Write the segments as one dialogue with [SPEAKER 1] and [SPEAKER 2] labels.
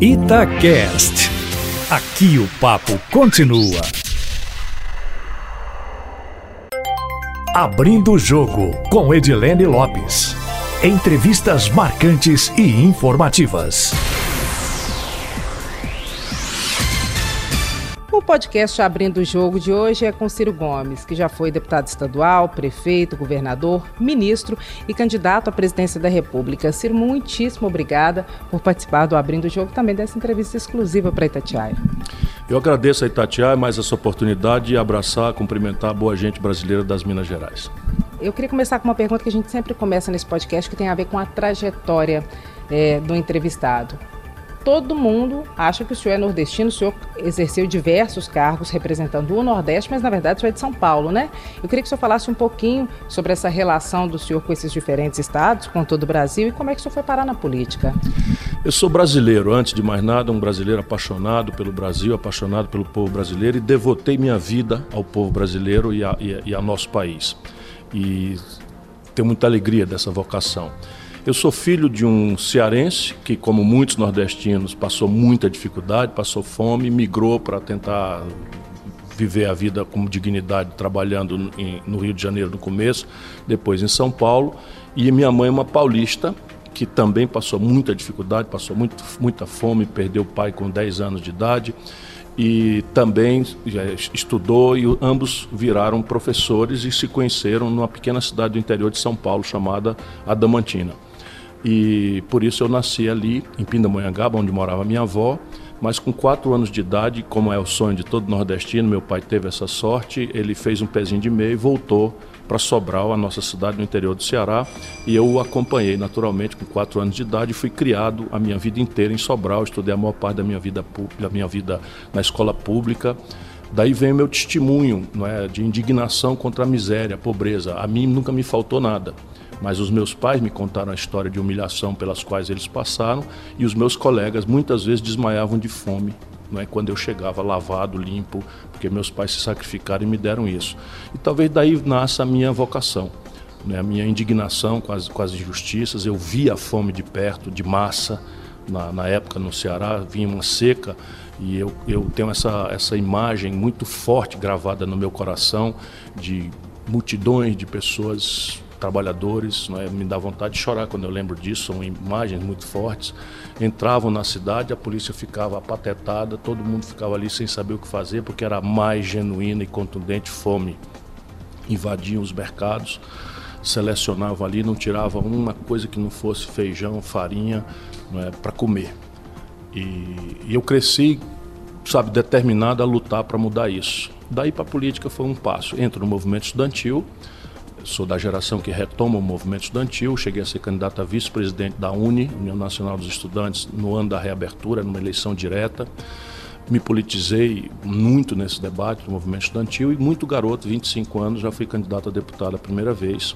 [SPEAKER 1] Itacast. Aqui o papo continua. Abrindo o jogo com Edilene Lopes. Entrevistas marcantes e informativas.
[SPEAKER 2] Podcast Abrindo o Jogo de hoje é com Ciro Gomes, que já foi deputado estadual, prefeito, governador, ministro e candidato à presidência da República. Ciro, muitíssimo obrigada por participar do Abrindo o Jogo também dessa entrevista exclusiva para Itatiaia.
[SPEAKER 3] Eu agradeço a Itatiaia mais essa oportunidade de abraçar, cumprimentar a boa gente brasileira das Minas Gerais.
[SPEAKER 2] Eu queria começar com uma pergunta que a gente sempre começa nesse podcast, que tem a ver com a trajetória é, do entrevistado todo mundo acha que o senhor é nordestino, o senhor exerceu diversos cargos representando o Nordeste, mas na verdade o senhor é de São Paulo, né? Eu queria que o senhor falasse um pouquinho sobre essa relação do senhor com esses diferentes estados, com todo o Brasil, e como é que o senhor foi parar na política.
[SPEAKER 3] Eu sou brasileiro, antes de mais nada, um brasileiro apaixonado pelo Brasil, apaixonado pelo povo brasileiro e devotei minha vida ao povo brasileiro e a, e a, e a nosso país. E tenho muita alegria dessa vocação. Eu sou filho de um cearense que, como muitos nordestinos, passou muita dificuldade, passou fome, migrou para tentar viver a vida com dignidade trabalhando no Rio de Janeiro no começo, depois em São Paulo. E minha mãe é uma paulista que também passou muita dificuldade, passou muito, muita fome, perdeu o pai com 10 anos de idade e também estudou e ambos viraram professores e se conheceram numa pequena cidade do interior de São Paulo chamada Adamantina. E por isso eu nasci ali, em Pindamonhangaba, onde morava minha avó. Mas com quatro anos de idade, como é o sonho de todo nordestino, meu pai teve essa sorte, ele fez um pezinho de meio e voltou para Sobral, a nossa cidade no interior do Ceará, e eu o acompanhei naturalmente com quatro anos de idade. Fui criado a minha vida inteira em Sobral, estudei a maior parte da minha vida, da minha vida na escola pública. Daí vem o meu testemunho não é, de indignação contra a miséria, a pobreza. A mim nunca me faltou nada mas os meus pais me contaram a história de humilhação pelas quais eles passaram e os meus colegas muitas vezes desmaiavam de fome não é quando eu chegava lavado, limpo, porque meus pais se sacrificaram e me deram isso. E talvez daí nasça a minha vocação, né? a minha indignação com as, com as injustiças. Eu via a fome de perto, de massa, na, na época no Ceará, vinha uma seca e eu, eu tenho essa, essa imagem muito forte gravada no meu coração de multidões de pessoas trabalhadores, é? me dá vontade de chorar quando eu lembro disso, são imagens muito fortes. Entravam na cidade, a polícia ficava apatetada, todo mundo ficava ali sem saber o que fazer, porque era mais genuína e contundente fome. Invadiam os mercados, selecionavam ali, não tiravam uma coisa que não fosse feijão, farinha, é, para comer. E, e eu cresci, sabe, determinado a lutar para mudar isso. Daí para a política foi um passo. Entro no movimento estudantil, sou da geração que retoma o movimento estudantil, cheguei a ser candidato a vice-presidente da UNE, União Nacional dos Estudantes, no ano da reabertura, numa eleição direta. Me politizei muito nesse debate do movimento estudantil e muito garoto, 25 anos, já fui candidato a deputado a primeira vez.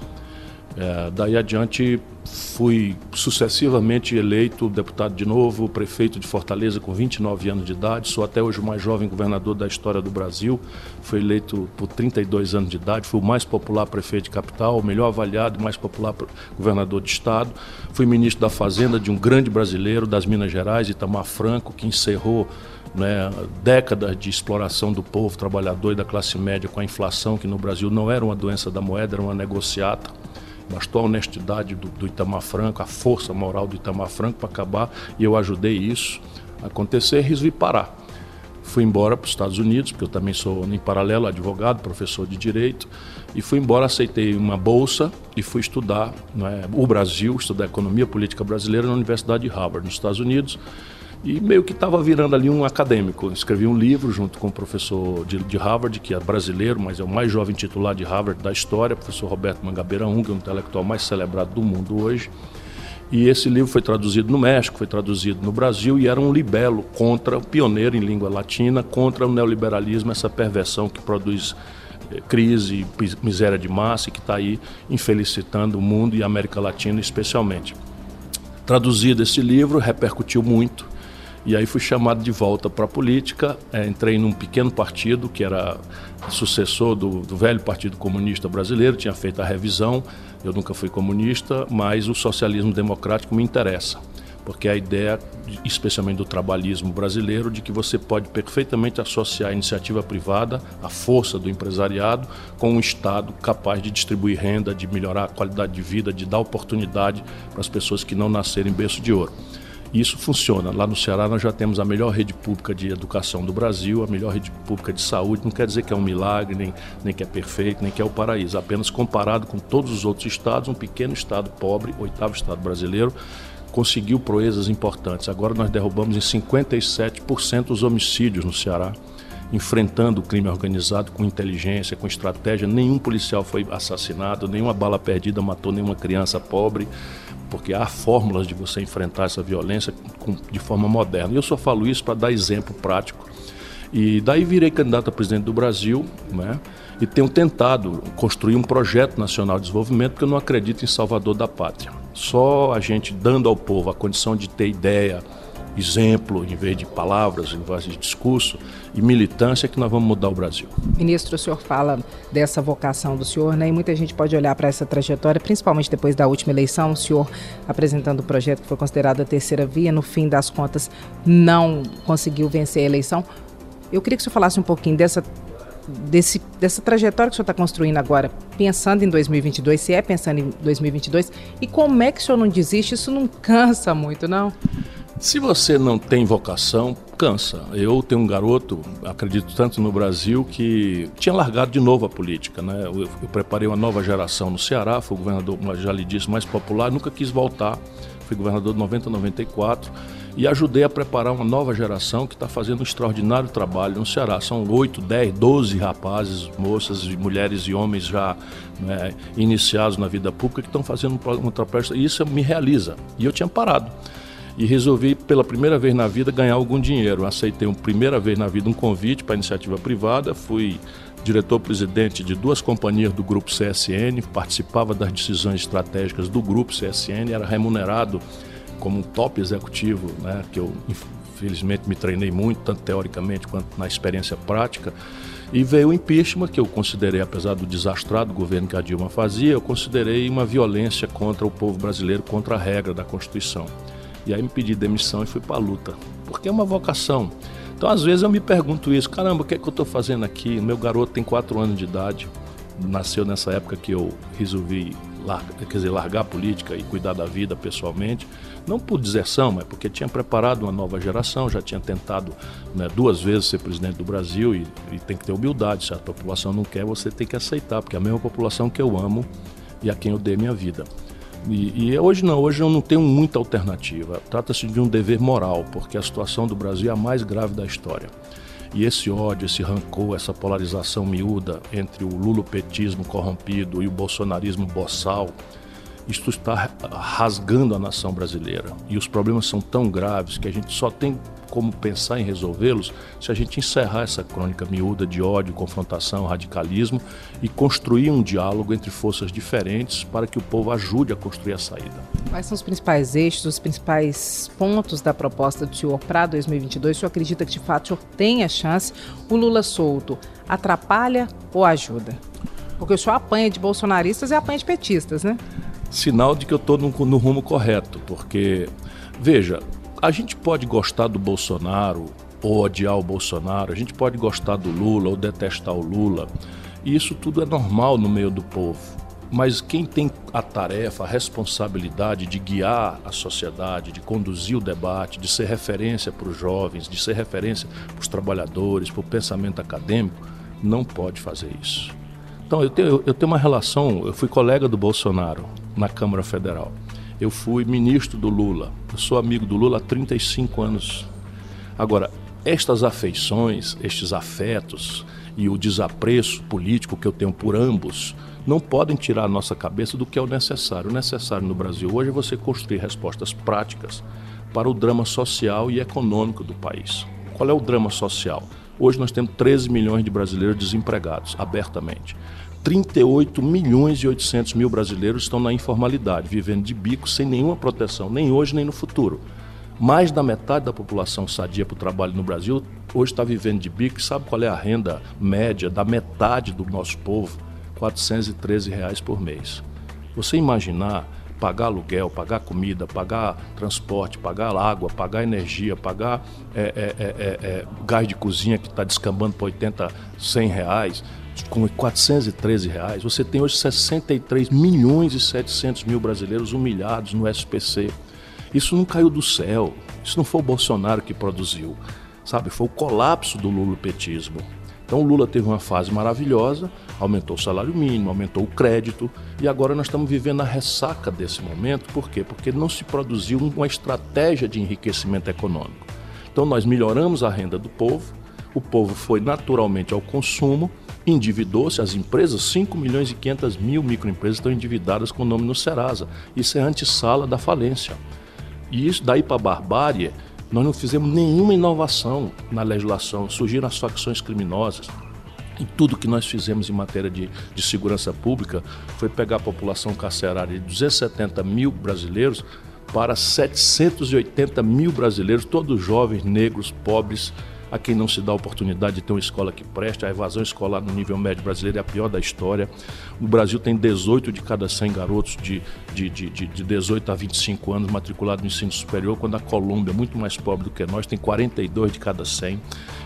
[SPEAKER 3] É, daí adiante fui sucessivamente eleito deputado de novo, prefeito de Fortaleza com 29 anos de idade, sou até hoje o mais jovem governador da história do Brasil, fui eleito por 32 anos de idade, fui o mais popular prefeito de capital, o melhor avaliado mais popular governador de estado, fui ministro da Fazenda de um grande brasileiro das Minas Gerais, Itamar Franco, que encerrou né, décadas de exploração do povo trabalhador e da classe média com a inflação, que no Brasil não era uma doença da moeda, era uma negociata. Bastou a honestidade do, do Itamar Franco, a força moral do Itamar Franco para acabar, e eu ajudei isso a acontecer e resolvi parar. Fui embora para os Estados Unidos, porque eu também sou, em paralelo, advogado, professor de direito, e fui embora, aceitei uma bolsa e fui estudar é, o Brasil, estudar economia política brasileira na Universidade de Harvard, nos Estados Unidos. E meio que estava virando ali um acadêmico. Escrevi um livro junto com o professor de, de, Harvard, que é brasileiro, mas é o mais jovem titular de Harvard da história, professor Roberto Mangabeira Ung, é o intelectual mais celebrado do mundo hoje. E esse livro foi traduzido no México, foi traduzido no Brasil e era um libelo contra, pioneiro em língua latina, contra o neoliberalismo, essa perversão que produz eh, crise, miséria de massa e que está aí infelicitando o mundo e a América Latina especialmente. Traduzido esse livro, repercutiu muito e aí fui chamado de volta para a política, é, entrei num pequeno partido que era sucessor do, do, velho Partido Comunista Brasileiro, tinha feito a revisão, eu nunca fui comunista, mas o socialismo democrático me interessa. porque a ideia, especialmente do trabalhismo brasileiro, de que você pode perfeitamente associar a iniciativa privada, a força do empresariado, com um Estado capaz de distribuir renda, de melhorar a qualidade de vida, de dar oportunidade para as pessoas que não nascerem em berço de ouro. Isso funciona. Lá no Ceará nós já temos a melhor rede pública de educação do Brasil, a melhor rede pública de saúde. Não quer dizer que é um milagre, nem, nem que é perfeito, nem que é o paraíso. Apenas comparado com todos os outros estados, um pequeno estado pobre, oitavo estado brasileiro, conseguiu proezas importantes. Agora nós derrubamos em 57% os homicídios no Ceará, enfrentando o crime organizado com inteligência, com estratégia. Nenhum policial foi assassinado, nenhuma bala perdida matou nenhuma criança pobre, porque há fórmulas de você enfrentar essa violência de forma moderna. E eu só falo isso para dar exemplo prático. E daí virei candidato a presidente do Brasil, né? E tenho tentado construir um projeto nacional de desenvolvimento, porque eu não acredito em Salvador da Pátria. Só a gente dando ao povo a condição de ter ideia, exemplo, em vez de palavras, em vez de discurso e militância, que nós vamos mudar o Brasil.
[SPEAKER 2] Ministro, o senhor fala dessa vocação do senhor, né? E muita gente pode olhar para essa trajetória, principalmente depois da última eleição, o senhor apresentando o projeto que foi considerado a terceira via, no fim das contas não conseguiu vencer a eleição. Eu queria que o senhor falasse um pouquinho dessa desse, dessa trajetória que o senhor está construindo agora, pensando em 2022, se é pensando em 2022, e como é que o senhor não desiste? Isso não cansa muito, não?
[SPEAKER 3] Se você não tem vocação, cansa. Eu tenho um garoto, acredito tanto no Brasil, que tinha largado de novo a política. Né? Eu, eu preparei uma nova geração no Ceará, fui governador, já lhe disse, mais popular, nunca quis voltar. Fui governador de 90 a 94 e ajudei a preparar uma nova geração que está fazendo um extraordinário trabalho no Ceará. São 8, 10, 12 rapazes, moças, mulheres e homens já né, iniciados na vida pública que estão fazendo um trabalho. E isso me realiza. E eu tinha parado. E resolvi, pela primeira vez na vida, ganhar algum dinheiro. Aceitei, uma primeira vez na vida, um convite para iniciativa privada. Fui diretor-presidente de duas companhias do grupo CSN, participava das decisões estratégicas do grupo CSN, era remunerado como um top executivo, né, que eu infelizmente me treinei muito, tanto teoricamente quanto na experiência prática. E veio o impeachment, que eu considerei, apesar do desastrado governo que a Dilma fazia, eu considerei uma violência contra o povo brasileiro, contra a regra da Constituição. E aí me pedi demissão e fui para a luta, porque é uma vocação. Então, às vezes, eu me pergunto isso: caramba, o que é que eu estou fazendo aqui? Meu garoto tem quatro anos de idade, nasceu nessa época que eu resolvi quer dizer, largar a política e cuidar da vida pessoalmente, não por deserção, mas porque tinha preparado uma nova geração, já tinha tentado né, duas vezes ser presidente do Brasil e, e, tem que ter humildade. Se a população não quer, você tem que aceitar, porque é a mesma população que eu amo e a quem eu dei minha vida. E, e hoje não, hoje eu não tenho muita alternativa. Trata-se de um dever moral, porque a situação do Brasil é a mais grave da história. E esse ódio, esse rancor, essa polarização miúda entre o lulopetismo corrompido e o bolsonarismo boçal, isto está rasgando a nação brasileira. E os problemas são tão graves que a gente só tem como pensar em resolvê-los se a gente encerrar essa crônica miúda de ódio, confrontação, radicalismo e construir um diálogo entre forças diferentes para que o povo ajude a construir a saída.
[SPEAKER 2] Quais são os principais eixos, os principais pontos da proposta do senhor para 2022? O senhor acredita que de fato o senhor tem a chance? O Lula solto atrapalha ou ajuda? Porque o senhor apanha de bolsonaristas e apanha de petistas, né?
[SPEAKER 3] Sinal de que eu estou no, no rumo correto, porque, veja, a gente pode gostar do Bolsonaro ou odiar o Bolsonaro, a gente pode gostar do Lula ou detestar o Lula, e isso tudo é normal no meio do povo. Mas quem tem a tarefa, a responsabilidade de guiar a sociedade, de conduzir o debate, de ser referência para os jovens, de ser referência para os trabalhadores, para o pensamento acadêmico, não pode fazer isso. Então, eu tenho, eu tenho uma relação, eu fui colega do Bolsonaro na Câmara Federal. Eu fui ministro do Lula. Eu sou amigo do Lula há 35 anos. Agora, estas afeições, estes afetos e o desapreço político que eu tenho por ambos não podem tirar a nossa cabeça do que é o necessário. O necessário no Brasil hoje é você construir respostas práticas para o drama social e econômico do país. Qual é o drama social? Hoje nós temos 13 milhões de brasileiros desempregados, abertamente. 38 milhões e 800 mil brasileiros estão na informalidade, vivendo de bico sem nenhuma proteção, nem hoje nem no futuro. Mais da metade da população sadia para o trabalho no Brasil hoje está vivendo de bico. Sabe qual é a renda média da metade do nosso povo? 413 reais por mês. Você imaginar pagar aluguel, pagar comida, pagar transporte, pagar água, pagar energia, pagar é, é, é, gás de cozinha que está descambando para 80, 100 reais, com 413 reais, você tem hoje 63 milhões e 700 mil brasileiros humilhados no SPC. Isso não caiu do céu, isso não foi o Bolsonaro que produziu, sabe? Foi o colapso do lulopetismo. Então o Lula teve uma fase maravilhosa, aumentou o salário mínimo, aumentou o crédito e agora nós estamos vivendo a ressaca desse momento. Por quê? Porque não se produziu uma estratégia de enriquecimento econômico. Então nós melhoramos a renda do povo, o povo foi naturalmente ao consumo, endividou-se, as empresas, 5 milhões e 500 mil microempresas estão endividadas com o nome no Serasa. Isso é antessala da falência. E isso daí para a barbárie nós não fizemos nenhuma inovação na legislação, surgiram as facções criminosas. E tudo que nós fizemos em matéria de, de segurança pública foi pegar a população carcerária de 270 mil brasileiros para 780 mil brasileiros, todos jovens, negros, pobres, a quem não se dá a oportunidade de ter uma escola que preste. A evasão escolar no nível médio brasileiro é a pior da história. O Brasil tem 18 de cada 100 garotos de, de, de, de 18 a 25 anos matriculados no ensino superior, quando a Colômbia, muito mais pobre do que nós, tem 42 de cada 100.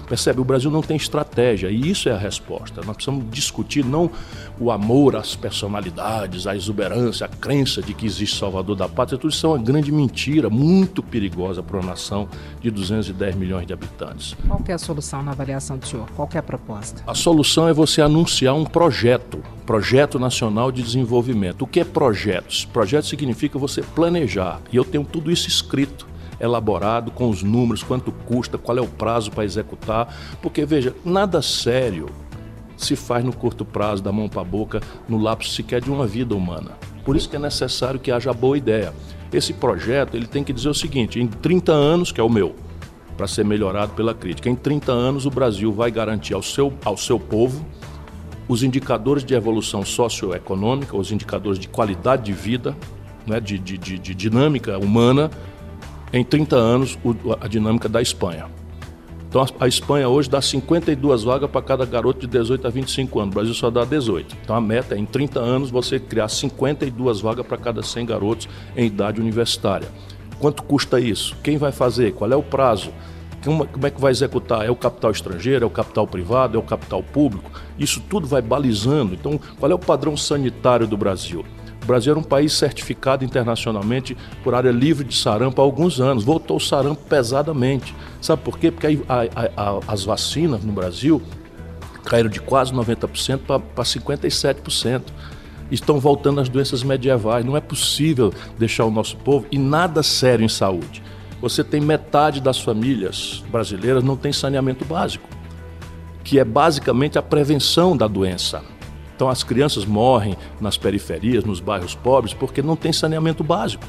[SPEAKER 3] Percebe? O Brasil não tem estratégia e isso é a resposta. Nós precisamos discutir não o amor às personalidades, a exuberância, a crença de que existe Salvador da Pátria. Tudo isso é uma grande mentira, muito perigosa para uma nação de 210 milhões de habitantes.
[SPEAKER 2] Qual é a solução na avaliação do senhor? Qual é a proposta?
[SPEAKER 3] A solução é você anunciar um projeto, Projeto Nacional de Desenvolvimento. O que é projetos? Projeto significa você planejar. E eu tenho tudo isso escrito elaborado com os números, quanto custa, qual é o prazo para executar, porque veja, nada sério se faz no curto prazo, da mão para a boca, no lapso sequer de uma vida humana. Por isso que é necessário que haja boa ideia. Esse projeto ele tem que dizer o seguinte: em 30 anos, que é o meu, para ser melhorado pela crítica, em 30 anos o Brasil vai garantir ao seu, ao seu povo os indicadores de evolução socioeconômica, os indicadores de qualidade de vida, né, de, de, de, de dinâmica humana em 30 anos a dinâmica da Espanha. Então a Espanha hoje dá 52 vagas para cada garoto de 18 a 25 anos, o Brasil só dá 18. Então a meta é em 30 anos você criar 52 vagas para cada 100 garotos em idade universitária. Quanto custa isso? Quem vai fazer? Qual é o prazo? Como é que vai executar? É o capital estrangeiro? É o capital privado? É o capital público? Isso tudo vai balizando. Então, qual é o padrão sanitário do Brasil? O Brasil era um país certificado internacionalmente por área livre de sarampo há alguns anos. Voltou o sarampo pesadamente. Sabe por quê? Porque a, a, a, as vacinas no Brasil caíram de quase 90% para 57%. Estão voltando as doenças medievais. Não é possível deixar o nosso povo e nada sério em saúde. Você tem metade das famílias brasileiras não tem saneamento básico, que é basicamente a prevenção da doença. Então as crianças morrem nas periferias, nos bairros pobres, porque não tem saneamento básico.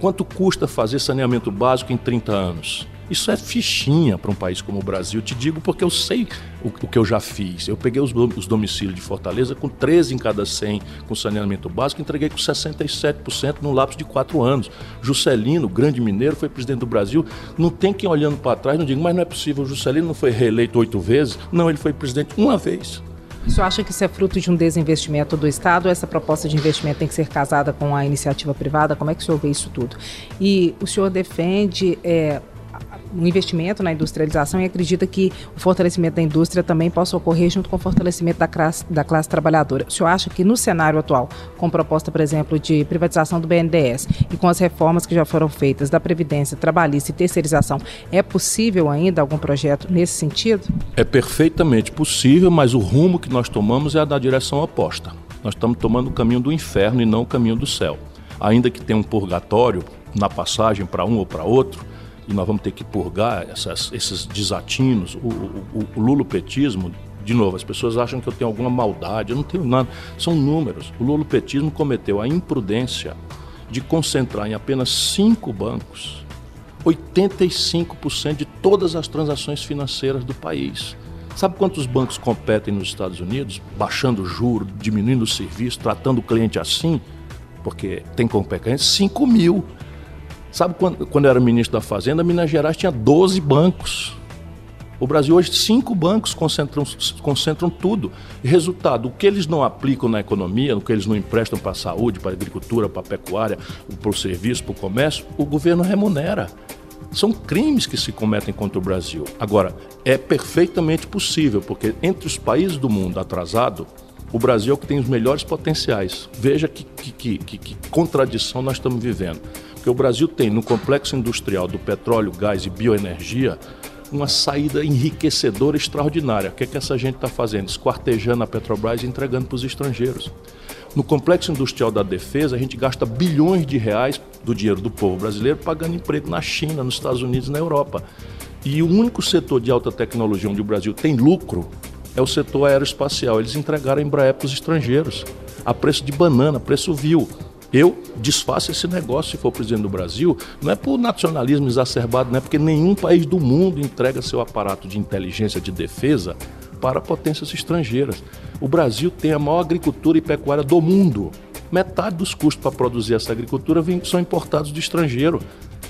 [SPEAKER 3] Quanto custa fazer saneamento básico em 30 anos? Isso é fichinha para um país como o Brasil. Te digo porque eu sei o, o que eu já fiz. Eu peguei os, os, domicílios de Fortaleza com 13 em cada 100 com saneamento básico, entreguei com 67% no lapso de quatro anos. Juscelino, grande mineiro, foi presidente do Brasil. Não tem quem olhando para trás não diga, mas não é possível. O Juscelino não foi reeleito oito vezes? Não, ele foi presidente uma vez.
[SPEAKER 2] O senhor acha que isso é fruto de um desinvestimento do Estado essa proposta de investimento tem que ser casada com a iniciativa privada? Como é que o senhor vê isso tudo? E o senhor defende é, um investimento na industrialização e acredita que o fortalecimento da indústria também possa ocorrer junto com o fortalecimento da classe, da classe trabalhadora. O senhor acha que no cenário atual, com proposta, por exemplo, de privatização do BNDES e com as reformas que já foram feitas da Previdência Trabalhista e terceirização, é possível ainda algum projeto nesse sentido?
[SPEAKER 3] É perfeitamente possível, mas o rumo que nós tomamos é a da direção oposta. Nós estamos tomando o caminho do inferno e não o caminho do céu. Ainda que tenha um purgatório na passagem para um ou para outro, e nós vamos ter que purgar essas, esses desatinos, o, o, o lulopetismo, de novo, as pessoas acham que eu tenho alguma maldade, eu não tenho nada, são números. O lulopetismo cometeu a imprudência de concentrar em apenas cinco bancos 85% de todas as transações financeiras do país. Sabe quantos bancos competem nos Estados Unidos, baixando o juro, diminuindo o serviço, tratando o cliente assim? Porque tem competência? 5 mil. Sabe quando, quando eu era ministro da Fazenda, Minas Gerais tinha 12 bancos. O Brasil hoje, cinco bancos concentram, concentram tudo. Resultado, o que eles não aplicam na economia, o que eles não emprestam para a saúde, para a agricultura, para a pecuária, para o serviço, para o comércio, o governo remunera. São crimes que se cometem contra o Brasil. Agora, é perfeitamente possível, porque entre os países do mundo atrasado, o Brasil é o que tem os melhores potenciais. Veja que, que, que, que contradição nós estamos vivendo. Porque o Brasil tem, no complexo industrial do petróleo, gás e bioenergia, uma saída enriquecedora extraordinária. O que, é que essa gente está fazendo? Esquartejando a Petrobras e entregando para os estrangeiros. No complexo industrial da defesa, a gente gasta bilhões de reais do dinheiro do povo brasileiro pagando emprego na China, nos Estados Unidos na Europa. E o único setor de alta tecnologia onde o Brasil tem lucro é o setor aeroespacial. Eles entregaram a Embraer para os estrangeiros, a preço de banana, preço vil. Eu desfaço esse negócio se for presidente do Brasil, não é por nacionalismo exacerbado, não é porque nenhum país do mundo entrega seu aparato de inteligência de defesa para potências estrangeiras. O Brasil tem a maior agricultura e pecuária do mundo. Metade dos custos para produzir essa agricultura vem, são importados do estrangeiro,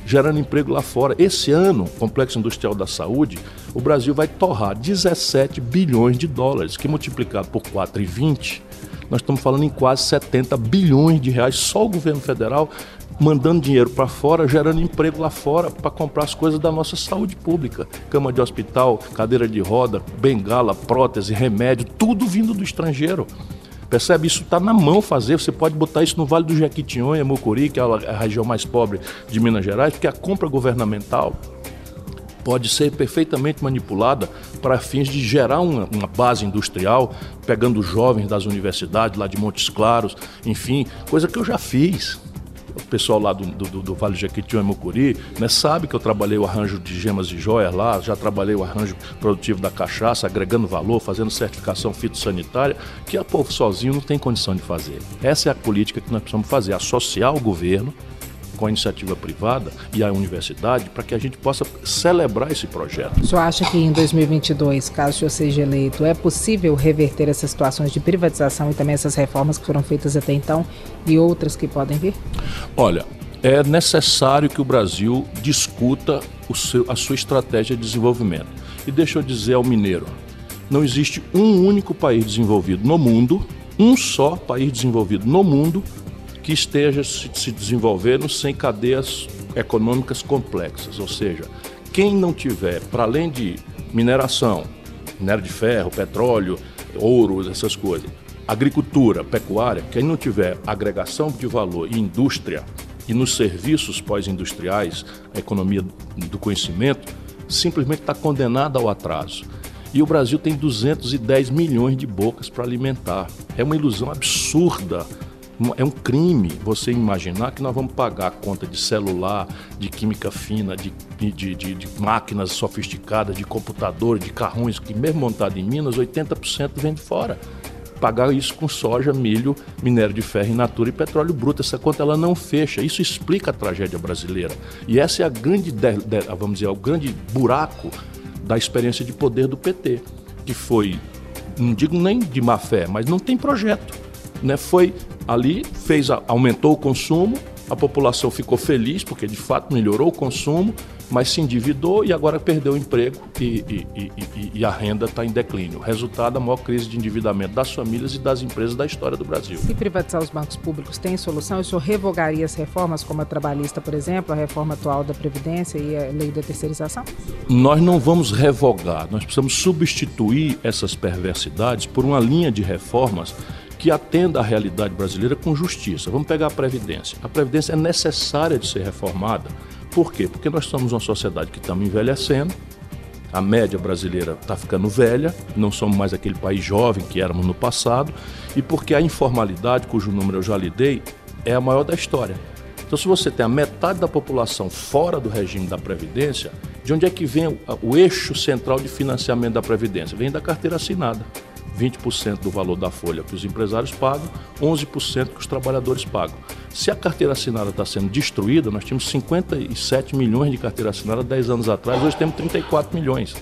[SPEAKER 3] gerando emprego lá fora. Esse ano, Complexo Industrial da Saúde, o Brasil vai torrar 17 bilhões de dólares, que multiplicado por 4,20 nós estamos falando em quase 70 bilhões de reais, só o governo federal mandando dinheiro para fora, gerando emprego lá fora para comprar as coisas da nossa saúde pública. Cama de hospital, cadeira de roda, bengala, prótese, remédio, tudo vindo do estrangeiro. Percebe? Isso está na mão fazer. Você pode botar isso no Vale do Jequitinhonha, Mucuri, que é a região mais pobre de Minas Gerais, porque a compra governamental pode ser perfeitamente manipulada para fins de gerar uma, uma, base industrial, pegando jovens das universidades lá de Montes Claros, enfim, coisa que eu já fiz. O pessoal lá do, do, do Vale Jequitinhonha e Mucuri né, sabe que eu trabalhei o arranjo de gemas e joias lá, já trabalhei o arranjo produtivo da cachaça, agregando valor, fazendo certificação fitossanitária, que a povo sozinho não tem condição de fazer. Essa é a política que nós precisamos fazer, associar o governo com a iniciativa privada e a universidade para que a gente possa celebrar esse projeto.
[SPEAKER 2] O senhor acha que em 2022, caso o senhor seja eleito, é possível reverter essas situações de privatização e também essas reformas que foram feitas até então e outras que podem vir?
[SPEAKER 3] Olha, é necessário que o Brasil discuta seu, a sua estratégia de desenvolvimento. E deixa eu dizer ao mineiro, não existe um único país desenvolvido no mundo, um só país desenvolvido no mundo que esteja se desenvolvendo sem cadeias econômicas complexas. Ou seja, quem não tiver, para além de mineração, minério de ferro, petróleo, ouro, essas coisas, agricultura, pecuária, quem não tiver agregação de valor e indústria e nos serviços pós-industriais, a economia do conhecimento, simplesmente está condenado ao atraso. E o Brasil tem 210 milhões de bocas para alimentar. É uma ilusão absurda é um crime você imaginar que nós vamos pagar a conta de celular, de química fina, de, de, de, de máquinas sofisticadas, de computadores, de carrões, que mesmo montado em Minas, 80% vem de fora. Pagar isso com soja, milho, minério de ferro in natura e petróleo bruto. Essa conta ela não fecha. Isso explica a tragédia brasileira. E essa é a grande, vamos dizer, o grande buraco da experiência de poder do PT, que foi, não digo nem de má fé, mas não tem projeto. Né? Foi ali, fez, aumentou o consumo, a população ficou feliz porque de fato melhorou o consumo, mas se endividou e agora perdeu o emprego e, e, e, e a renda está em declínio. Resultado, a maior crise de endividamento das famílias e das empresas da história do Brasil.
[SPEAKER 2] Se privatizar os bancos públicos tem solução, isso revogaria as reformas, como a trabalhista, por exemplo, a reforma atual da Previdência e a lei da terceirização?
[SPEAKER 3] Nós não vamos revogar, nós precisamos substituir essas perversidades por uma linha de reformas que atenda à realidade brasileira com justiça. Vamos pegar a Previdência. A Previdência é necessária de ser reformada. Por quê? Porque nós somos uma sociedade que estamos envelhecendo, a média brasileira está ficando velha, não somos mais aquele país jovem que éramos no passado, e porque a informalidade, cujo número eu já lhe dei, é a maior da história. Então, se você tem a metade da população fora do regime da Previdência, de onde é que vem o, o eixo central de financiamento da Previdência? Vem da carteira assinada. 20% do valor da folha que os empresários pagam, 11% que os trabalhadores pagam. Se a carteira assinada está sendo destruída, nós tínhamos 57 milhões de carteira assinada 10 anos atrás, hoje temos 34 milhões.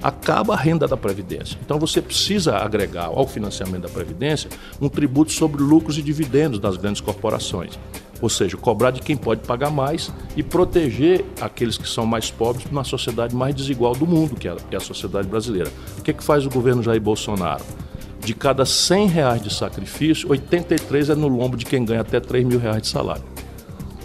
[SPEAKER 3] acaba a renda da Previdência. Então você precisa agregar ao financiamento da Previdência um tributo sobre lucros e dividendos das grandes corporações. Ou seja, cobrar de quem pode pagar mais e proteger aqueles que são mais pobres numa sociedade mais desigual do mundo, que é a sociedade brasileira. O que, é que faz o governo Jair Bolsonaro? De cada 100 reais de sacrifício, 83 é no lombo de quem ganha até 3 mil reais de salário.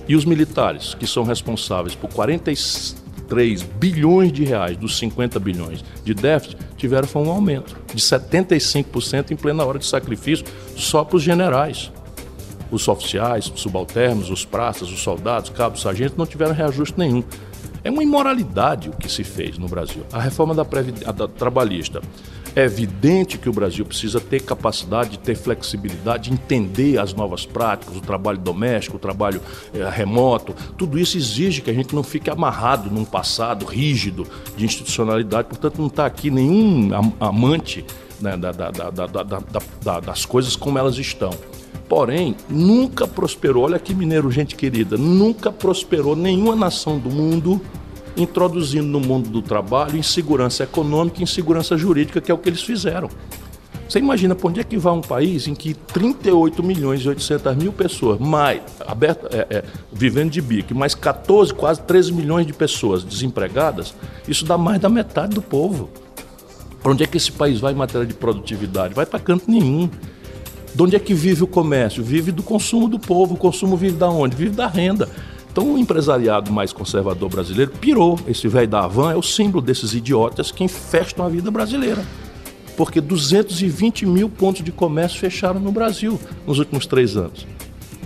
[SPEAKER 3] E os militares, que são responsáveis por 43 bilhões de reais dos 50 bilhões de déficit, tiveram um aumento de 75% em plena hora de sacrifício só para os generais. Os oficiais, os subalternos, os praças, os soldados, cabos, sargentos não tiveram reajuste nenhum. É uma imoralidade o que se fez no Brasil. A reforma da, da trabalhista é evidente que o Brasil precisa ter capacidade de ter flexibilidade, de entender as novas práticas, o trabalho doméstico, o trabalho é, remoto. Tudo isso exige que a gente não fique amarrado num passado rígido de institucionalidade. Portanto, não está aqui nenhum amante né, da, da, das coisas como elas estão. Porém, nunca prosperou, olha que mineiro, gente querida, nunca prosperou nenhuma nação do mundo introduzindo no mundo do trabalho insegurança econômica e insegurança jurídica, que é o que eles fizeram. Você imagina para onde é que vai um país em que 38 milhões e 800 mil pessoas, mais aberta, é, é, vivendo de bico, mais 14, quase 13 milhões de pessoas desempregadas, isso dá mais da metade do povo. Para onde é que esse país vai em matéria de produtividade? Vai para canto nenhum. De onde é que vive o comércio? Vive do consumo do povo. O consumo vive da onde? Vive da renda. Então o empresariado mais conservador brasileiro pirou. Esse velho da Havan é o símbolo desses idiotas que infestam a vida brasileira. Porque 220 mil pontos de comércio fecharam no Brasil nos últimos três anos.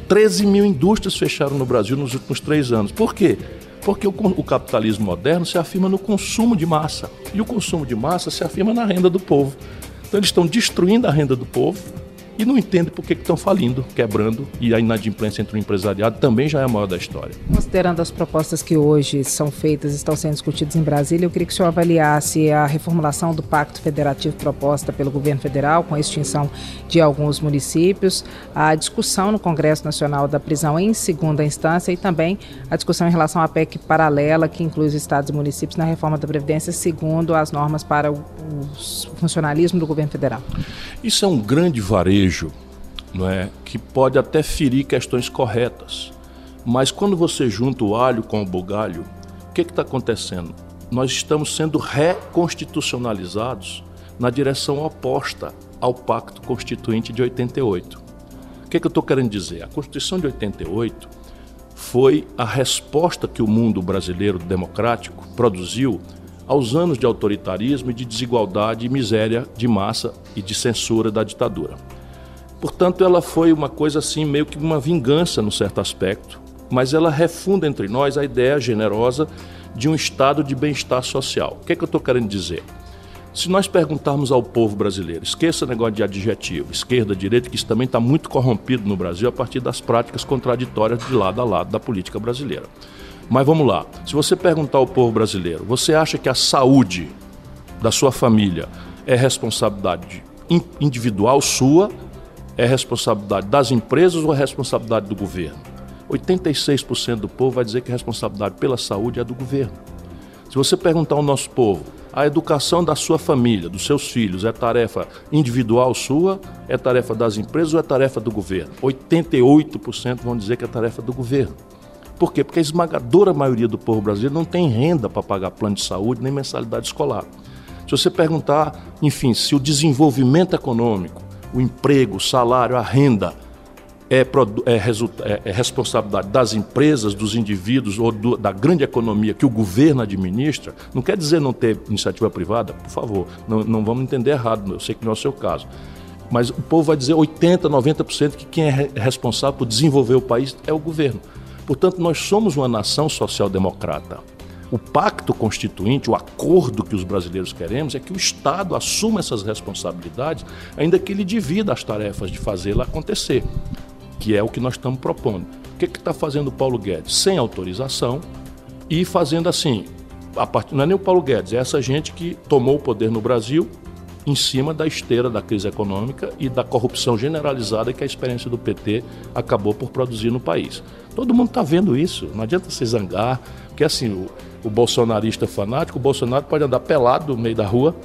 [SPEAKER 3] 13 mil indústrias fecharam no Brasil nos últimos três anos. Por quê? Porque o, o, capitalismo moderno se afirma no consumo de massa. E o consumo de massa se afirma na renda do povo. Então eles estão destruindo a renda do povo e não entende por que estão falindo, quebrando, e a inadimplência entre o empresariado também já é a maior da história.
[SPEAKER 2] Considerando as propostas que hoje são feitas e estão sendo discutidas em Brasília, eu queria que o senhor avaliasse a reformulação do Pacto Federativo proposta pelo governo federal, com a extinção de alguns municípios, a discussão no Congresso Nacional da prisão em segunda instância e também a discussão em relação à PEC paralela, que inclui os estados e municípios na reforma da Previdência, segundo as normas para o funcionalismo do governo federal.
[SPEAKER 3] Isso é um grande varejo, não é, que pode até ferir questões corretas. Mas quando você junta o alho com o bugalho, o que está acontecendo? Nós estamos sendo reconstitucionalizados na direção oposta ao Pacto Constituinte de 88. O que, que eu estou querendo dizer? A Constituição de 88 foi a resposta que o mundo brasileiro democrático produziu aos anos de autoritarismo e de desigualdade e miséria de massa e de censura da ditadura. Portanto, ela foi uma coisa assim, meio que uma vingança, no certo aspecto, mas ela refunda entre nós a ideia generosa de um estado de bem-estar social. O que é que eu estou querendo dizer? Se nós perguntarmos ao povo brasileiro, esqueça o negócio de adjetivo, esquerda, direita, que isso também está muito corrompido no Brasil a partir das práticas contraditórias de lado a lado da política brasileira. Mas vamos lá. Se você perguntar ao povo brasileiro, você acha que a saúde da sua família é responsabilidade individual sua, é responsabilidade das empresas ou é responsabilidade do governo? 86% do povo vai dizer que a responsabilidade pela saúde é do governo. Se você perguntar ao nosso povo, a educação da sua família, dos seus filhos, é tarefa individual sua, é tarefa das empresas ou é tarefa do governo? 88% vão dizer que é tarefa do governo. Por quê? Porque a esmagadora maioria do povo brasileiro não tem renda para pagar plano de saúde nem mensalidade escolar. Se você perguntar, enfim, se o desenvolvimento econômico, o emprego, o salário, a renda é, é, é, é responsabilidade das empresas, dos indivíduos ou do, da grande economia que o governo administra, não quer dizer não ter iniciativa privada, por favor, não, não vamos entender errado, eu sei que não é o seu caso. Mas o povo vai dizer 80%, 90% que quem é responsável por desenvolver o país é o governo. Portanto, nós somos uma nação social-democrata. O pacto constituinte, o acordo que os brasileiros queremos é que o Estado assuma essas responsabilidades, ainda que ele divida as tarefas de fazê-la acontecer, que é o que nós estamos propondo. O que está fazendo o Paulo Guedes? Sem autorização e fazendo assim. Part... Não é nem o Paulo Guedes, é essa gente que tomou o poder no Brasil em cima da esteira da crise econômica e da corrupção generalizada que a experiência do PT acabou por produzir no país. Todo mundo está vendo isso. Não adianta se zangar, porque assim, o, o bolsonarista fanático, o Bolsonaro pode andar pelado no meio da rua,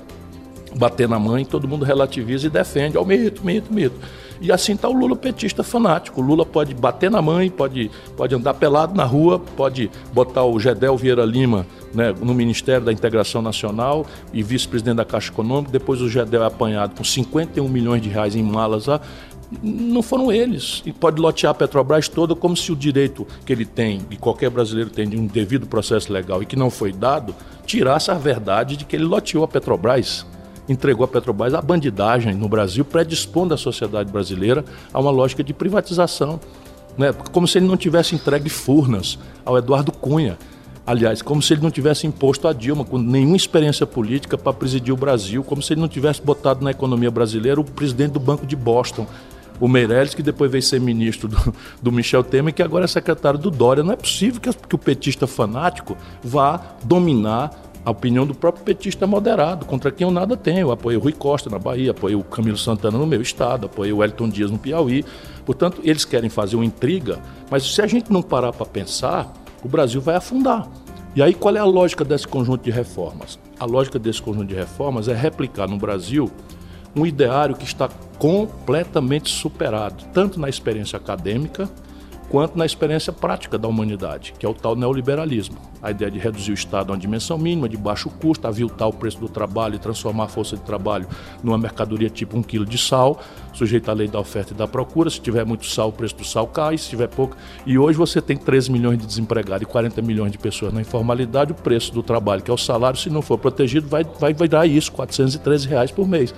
[SPEAKER 3] bater na mãe, todo mundo relativiza e defende. Ó, oh, mito, mito, mito. E assim está o Lula petista fanático. O Lula pode bater na mãe, pode, pode andar pelado na rua, pode botar o Gedel Vieira Lima né, no Ministério da Integração Nacional e vice-presidente da Caixa Econômica. Depois o Gedel é apanhado com 51 milhões de reais em malas lá. Não foram eles. E pode lotear a Petrobras toda como se o direito que ele tem, e qualquer brasileiro tem, de um devido processo legal e que não foi dado, tirasse a verdade de que ele loteou a Petrobras entregou a Petrobras à bandidagem no Brasil, predispondo a sociedade brasileira a uma lógica de privatização. Né? Como se ele não tivesse entregue Furnas ao Eduardo Cunha. Aliás, como se ele não tivesse imposto a Dilma, com nenhuma experiência política, para presidir o Brasil, como se ele não tivesse botado na economia brasileira o presidente do Banco de Boston, o Meirelles, que depois veio ser ministro do, do Michel Temer, que agora é secretário do Dória. Não é possível que, que o petista fanático vá dominar a opinião do próprio petista moderado, contra quem eu nada tenho. Eu apoio o Rui Costa na Bahia, apoio o Camilo Santana no meu estado, apoio o Elton Dias no Piauí. Portanto, eles querem fazer uma intriga, mas se a gente não parar para pensar, o Brasil vai afundar. E aí qual é a lógica desse conjunto de reformas? A lógica desse conjunto de reformas é replicar no Brasil um ideário que está completamente superado, tanto na experiência acadêmica quanto na experiência prática da humanidade, que é o tal neoliberalismo. A ideia de reduzir o Estado a uma dimensão mínima, de baixo custo, aviltar o preço do trabalho e transformar a força de trabalho numa mercadoria tipo um quilo de sal, sujeito à lei da oferta e da procura. Se tiver muito sal, o preço do sal cai, se tiver pouco. E hoje você tem 13 milhões de desempregados e 40 milhões de pessoas na informalidade. O preço do trabalho, que é o salário, se não for protegido, vai, vai, vai dar isso, 413 reais por mês.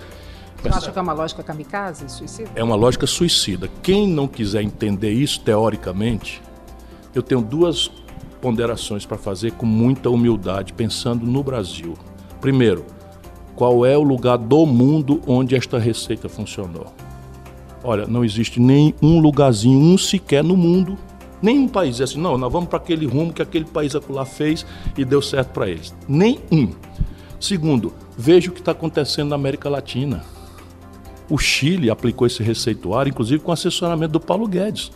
[SPEAKER 2] Você acha que é uma lógica kamikaze, suicida?
[SPEAKER 3] É uma lógica suicida. Quem não quiser entender isso teoricamente, eu tenho duas ponderações para fazer com muita humildade, pensando no Brasil. Primeiro, qual é o lugar do mundo onde esta receita funcionou? Olha, não existe nem um lugarzinho, um sequer no mundo, nenhum país é assim, não, nós vamos para aquele rumo que aquele país acolá fez e deu certo para eles. Nenhum. Segundo, veja o que está acontecendo na América Latina. O Chile aplicou esse receituário, inclusive com assessoramento do Paulo Guedes.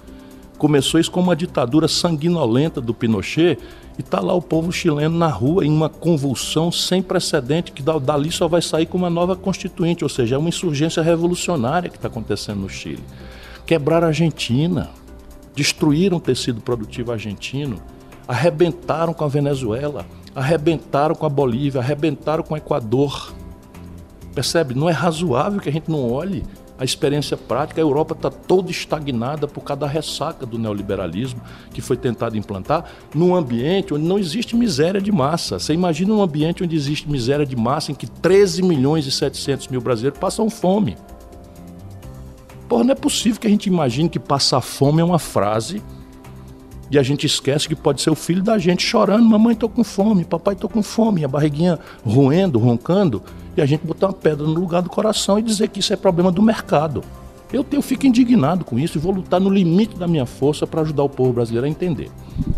[SPEAKER 3] Começou isso com uma ditadura sanguinolenta do Pinochet e está lá o povo chileno na rua em uma convulsão sem precedente, que dali só vai sair com uma nova constituinte, ou seja, é uma insurgência revolucionária que está acontecendo no Chile. Quebraram a Argentina, destruíram o tecido produtivo argentino, arrebentaram com a Venezuela, arrebentaram com a Bolívia, arrebentaram com o Equador. Percebe? Não é razoável que a gente não olhe a experiência prática. A Europa está toda estagnada por causa da ressaca do neoliberalismo que foi tentado implantar num ambiente onde não existe miséria de massa. Você imagina um ambiente onde existe miséria de massa em que 13 milhões e 700 mil brasileiros passam fome. Porra, não é possível que a gente imagine que passar fome é uma frase e a gente esquece que pode ser o filho da gente chorando, mamãe tô com fome, papai tô com fome, a barriguinha roendo, roncando e a gente botar uma pedra no lugar do coração e dizer que isso é problema do mercado. Eu, eu fico indignado com isso e vou lutar no limite da minha força para ajudar o povo brasileiro a entender.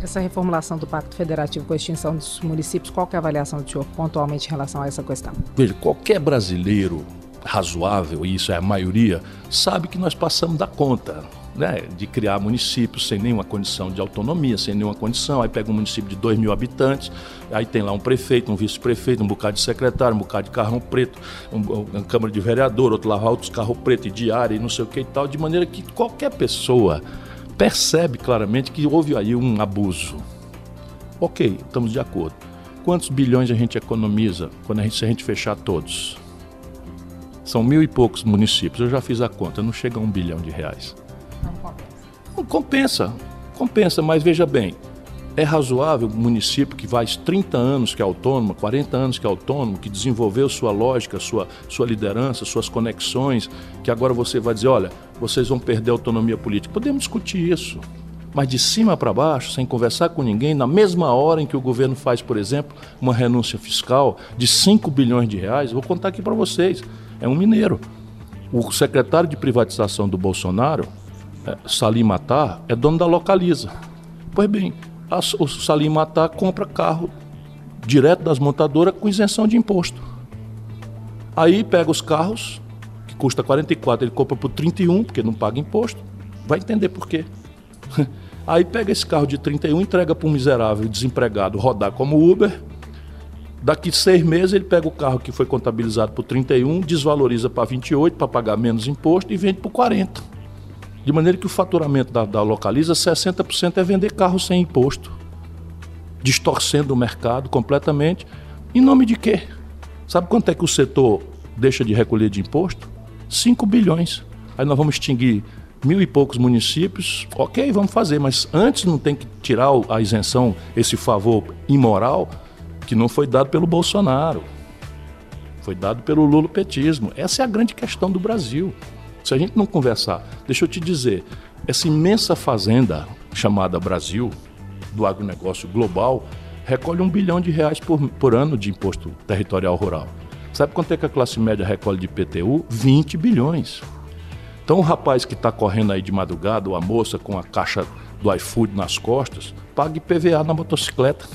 [SPEAKER 2] Essa reformulação do Pacto Federativo com a extinção dos municípios, qual é a avaliação do senhor pontualmente em relação a essa questão?
[SPEAKER 3] Veja, qualquer brasileiro razoável, e isso é a maioria, sabe que nós passamos da conta né, de criar municípios sem nenhuma condição de autonomia, sem nenhuma condição. Aí pega um município de 2 mil habitantes, aí tem lá um prefeito, um vice-prefeito, um bocado de secretário, um bocado de carrão preto, um, uma Câmara de Vereador, outro lá outros carro preto e diária e não sei o que e tal, de maneira que qualquer pessoa percebe claramente que houve aí um abuso. Ok, estamos de acordo. Quantos bilhões a gente economiza quando a gente, se a gente fechar todos? São mil e poucos municípios, eu já fiz a conta, não chega a um bilhão de reais. Compensa. Não compensa, compensa, mas veja bem, é razoável o município que faz 30 anos que é autônomo, 40 anos que é autônomo, que desenvolveu sua lógica, sua, sua liderança, suas conexões, que agora você vai dizer, olha, vocês vão perder a autonomia política. Podemos discutir isso, mas de cima para baixo, sem conversar com ninguém, na mesma hora em que o governo faz, por exemplo, uma renúncia fiscal de 5 bilhões de reais, vou contar aqui para vocês, é um mineiro. O secretário de privatização do Bolsonaro Salim Matar é dono da Localiza. Pois bem, a, o Salim Matar compra carro direto das montadoras com isenção de imposto. Aí pega os carros, que custa 44, ele compra por 31, porque não paga imposto. Vai entender por quê. Aí pega esse carro de 31, entrega para um miserável desempregado rodar como Uber. Daqui seis meses ele pega o carro que foi contabilizado por 31, desvaloriza para 28 para pagar menos imposto e vende por 40. De maneira que o faturamento da, da Localiza, 60% é vender carro sem imposto. Distorcendo o mercado completamente. Em nome de quê? Sabe quanto é que o setor deixa de recolher de imposto? 5 bilhões. Aí nós vamos extinguir mil e poucos municípios, ok, vamos fazer, mas antes não tem que tirar a isenção, esse favor imoral que não foi dado pelo Bolsonaro, foi dado pelo lulopetismo. Essa é a grande questão do Brasil. Se a gente não conversar, deixa eu te dizer, essa imensa fazenda chamada Brasil, do agronegócio global, recolhe um bilhão de reais por, por ano de imposto territorial rural. Sabe quanto é que a classe média recolhe de IPTU? 20 bilhões. Então o rapaz que está correndo aí de madrugada, ou a moça com a caixa do iFood nas costas, paga IPVA na motocicleta.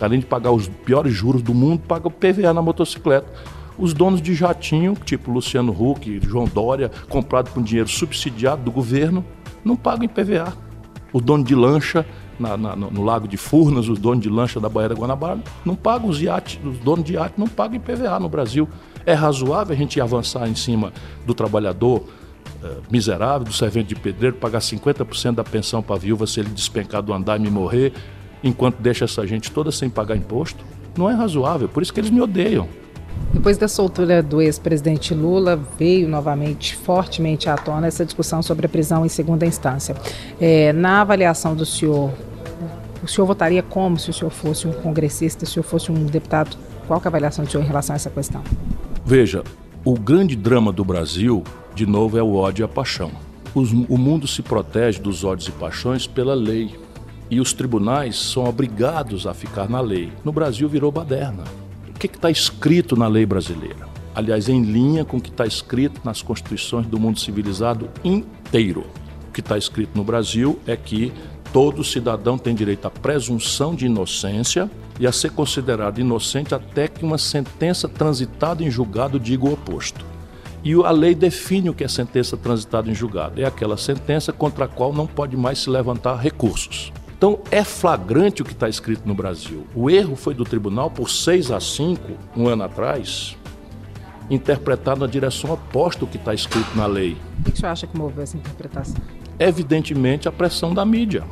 [SPEAKER 3] Além de pagar os piores juros do mundo, paga o PVA na motocicleta. Os donos de jatinho, tipo Luciano Huck, João Dória, comprado com dinheiro subsidiado do governo, não pagam IPVA. O dono de lancha na, na, no Lago de Furnas, os donos de lancha da Baía da Guanabara, não pagam os iates, os donos de iate não pagam IPVA no Brasil. É razoável a gente avançar em cima do trabalhador eh, miserável, do servente de pedreiro, pagar 50% da pensão para a viúva se ele despencar do andar e morrer, enquanto deixa essa gente toda sem pagar imposto? Não é razoável, por isso que eles me odeiam.
[SPEAKER 2] Depois da soltura do ex-presidente Lula, veio novamente fortemente à tona essa discussão sobre a prisão em segunda instância. É, na avaliação do senhor, o senhor votaria como se o senhor fosse um congressista, se o senhor fosse um deputado? Qual é a avaliação do senhor em relação a essa questão?
[SPEAKER 3] Veja, o grande drama do Brasil, de novo, é o ódio e a paixão. Os, o mundo se protege dos ódios e paixões pela lei. E os tribunais são obrigados a ficar na lei. No Brasil virou baderna que está escrito na lei brasileira? Aliás, em linha com o que está escrito nas constituições do mundo civilizado inteiro. O que está escrito no Brasil é que todo cidadão tem direito à presunção de inocência e a ser considerado inocente até que uma sentença transitada em julgado diga o oposto. E a lei define o que é sentença transitada em julgado. É aquela sentença contra a qual não pode mais se levantar recursos. Então é flagrante o que está escrito no Brasil. O erro foi do tribunal por 6 a 5, um ano atrás, interpretado na direção oposta ao que está escrito na lei.
[SPEAKER 2] O que o senhor acha que moveu essa interpretação?
[SPEAKER 3] Evidentemente a pressão da mídia.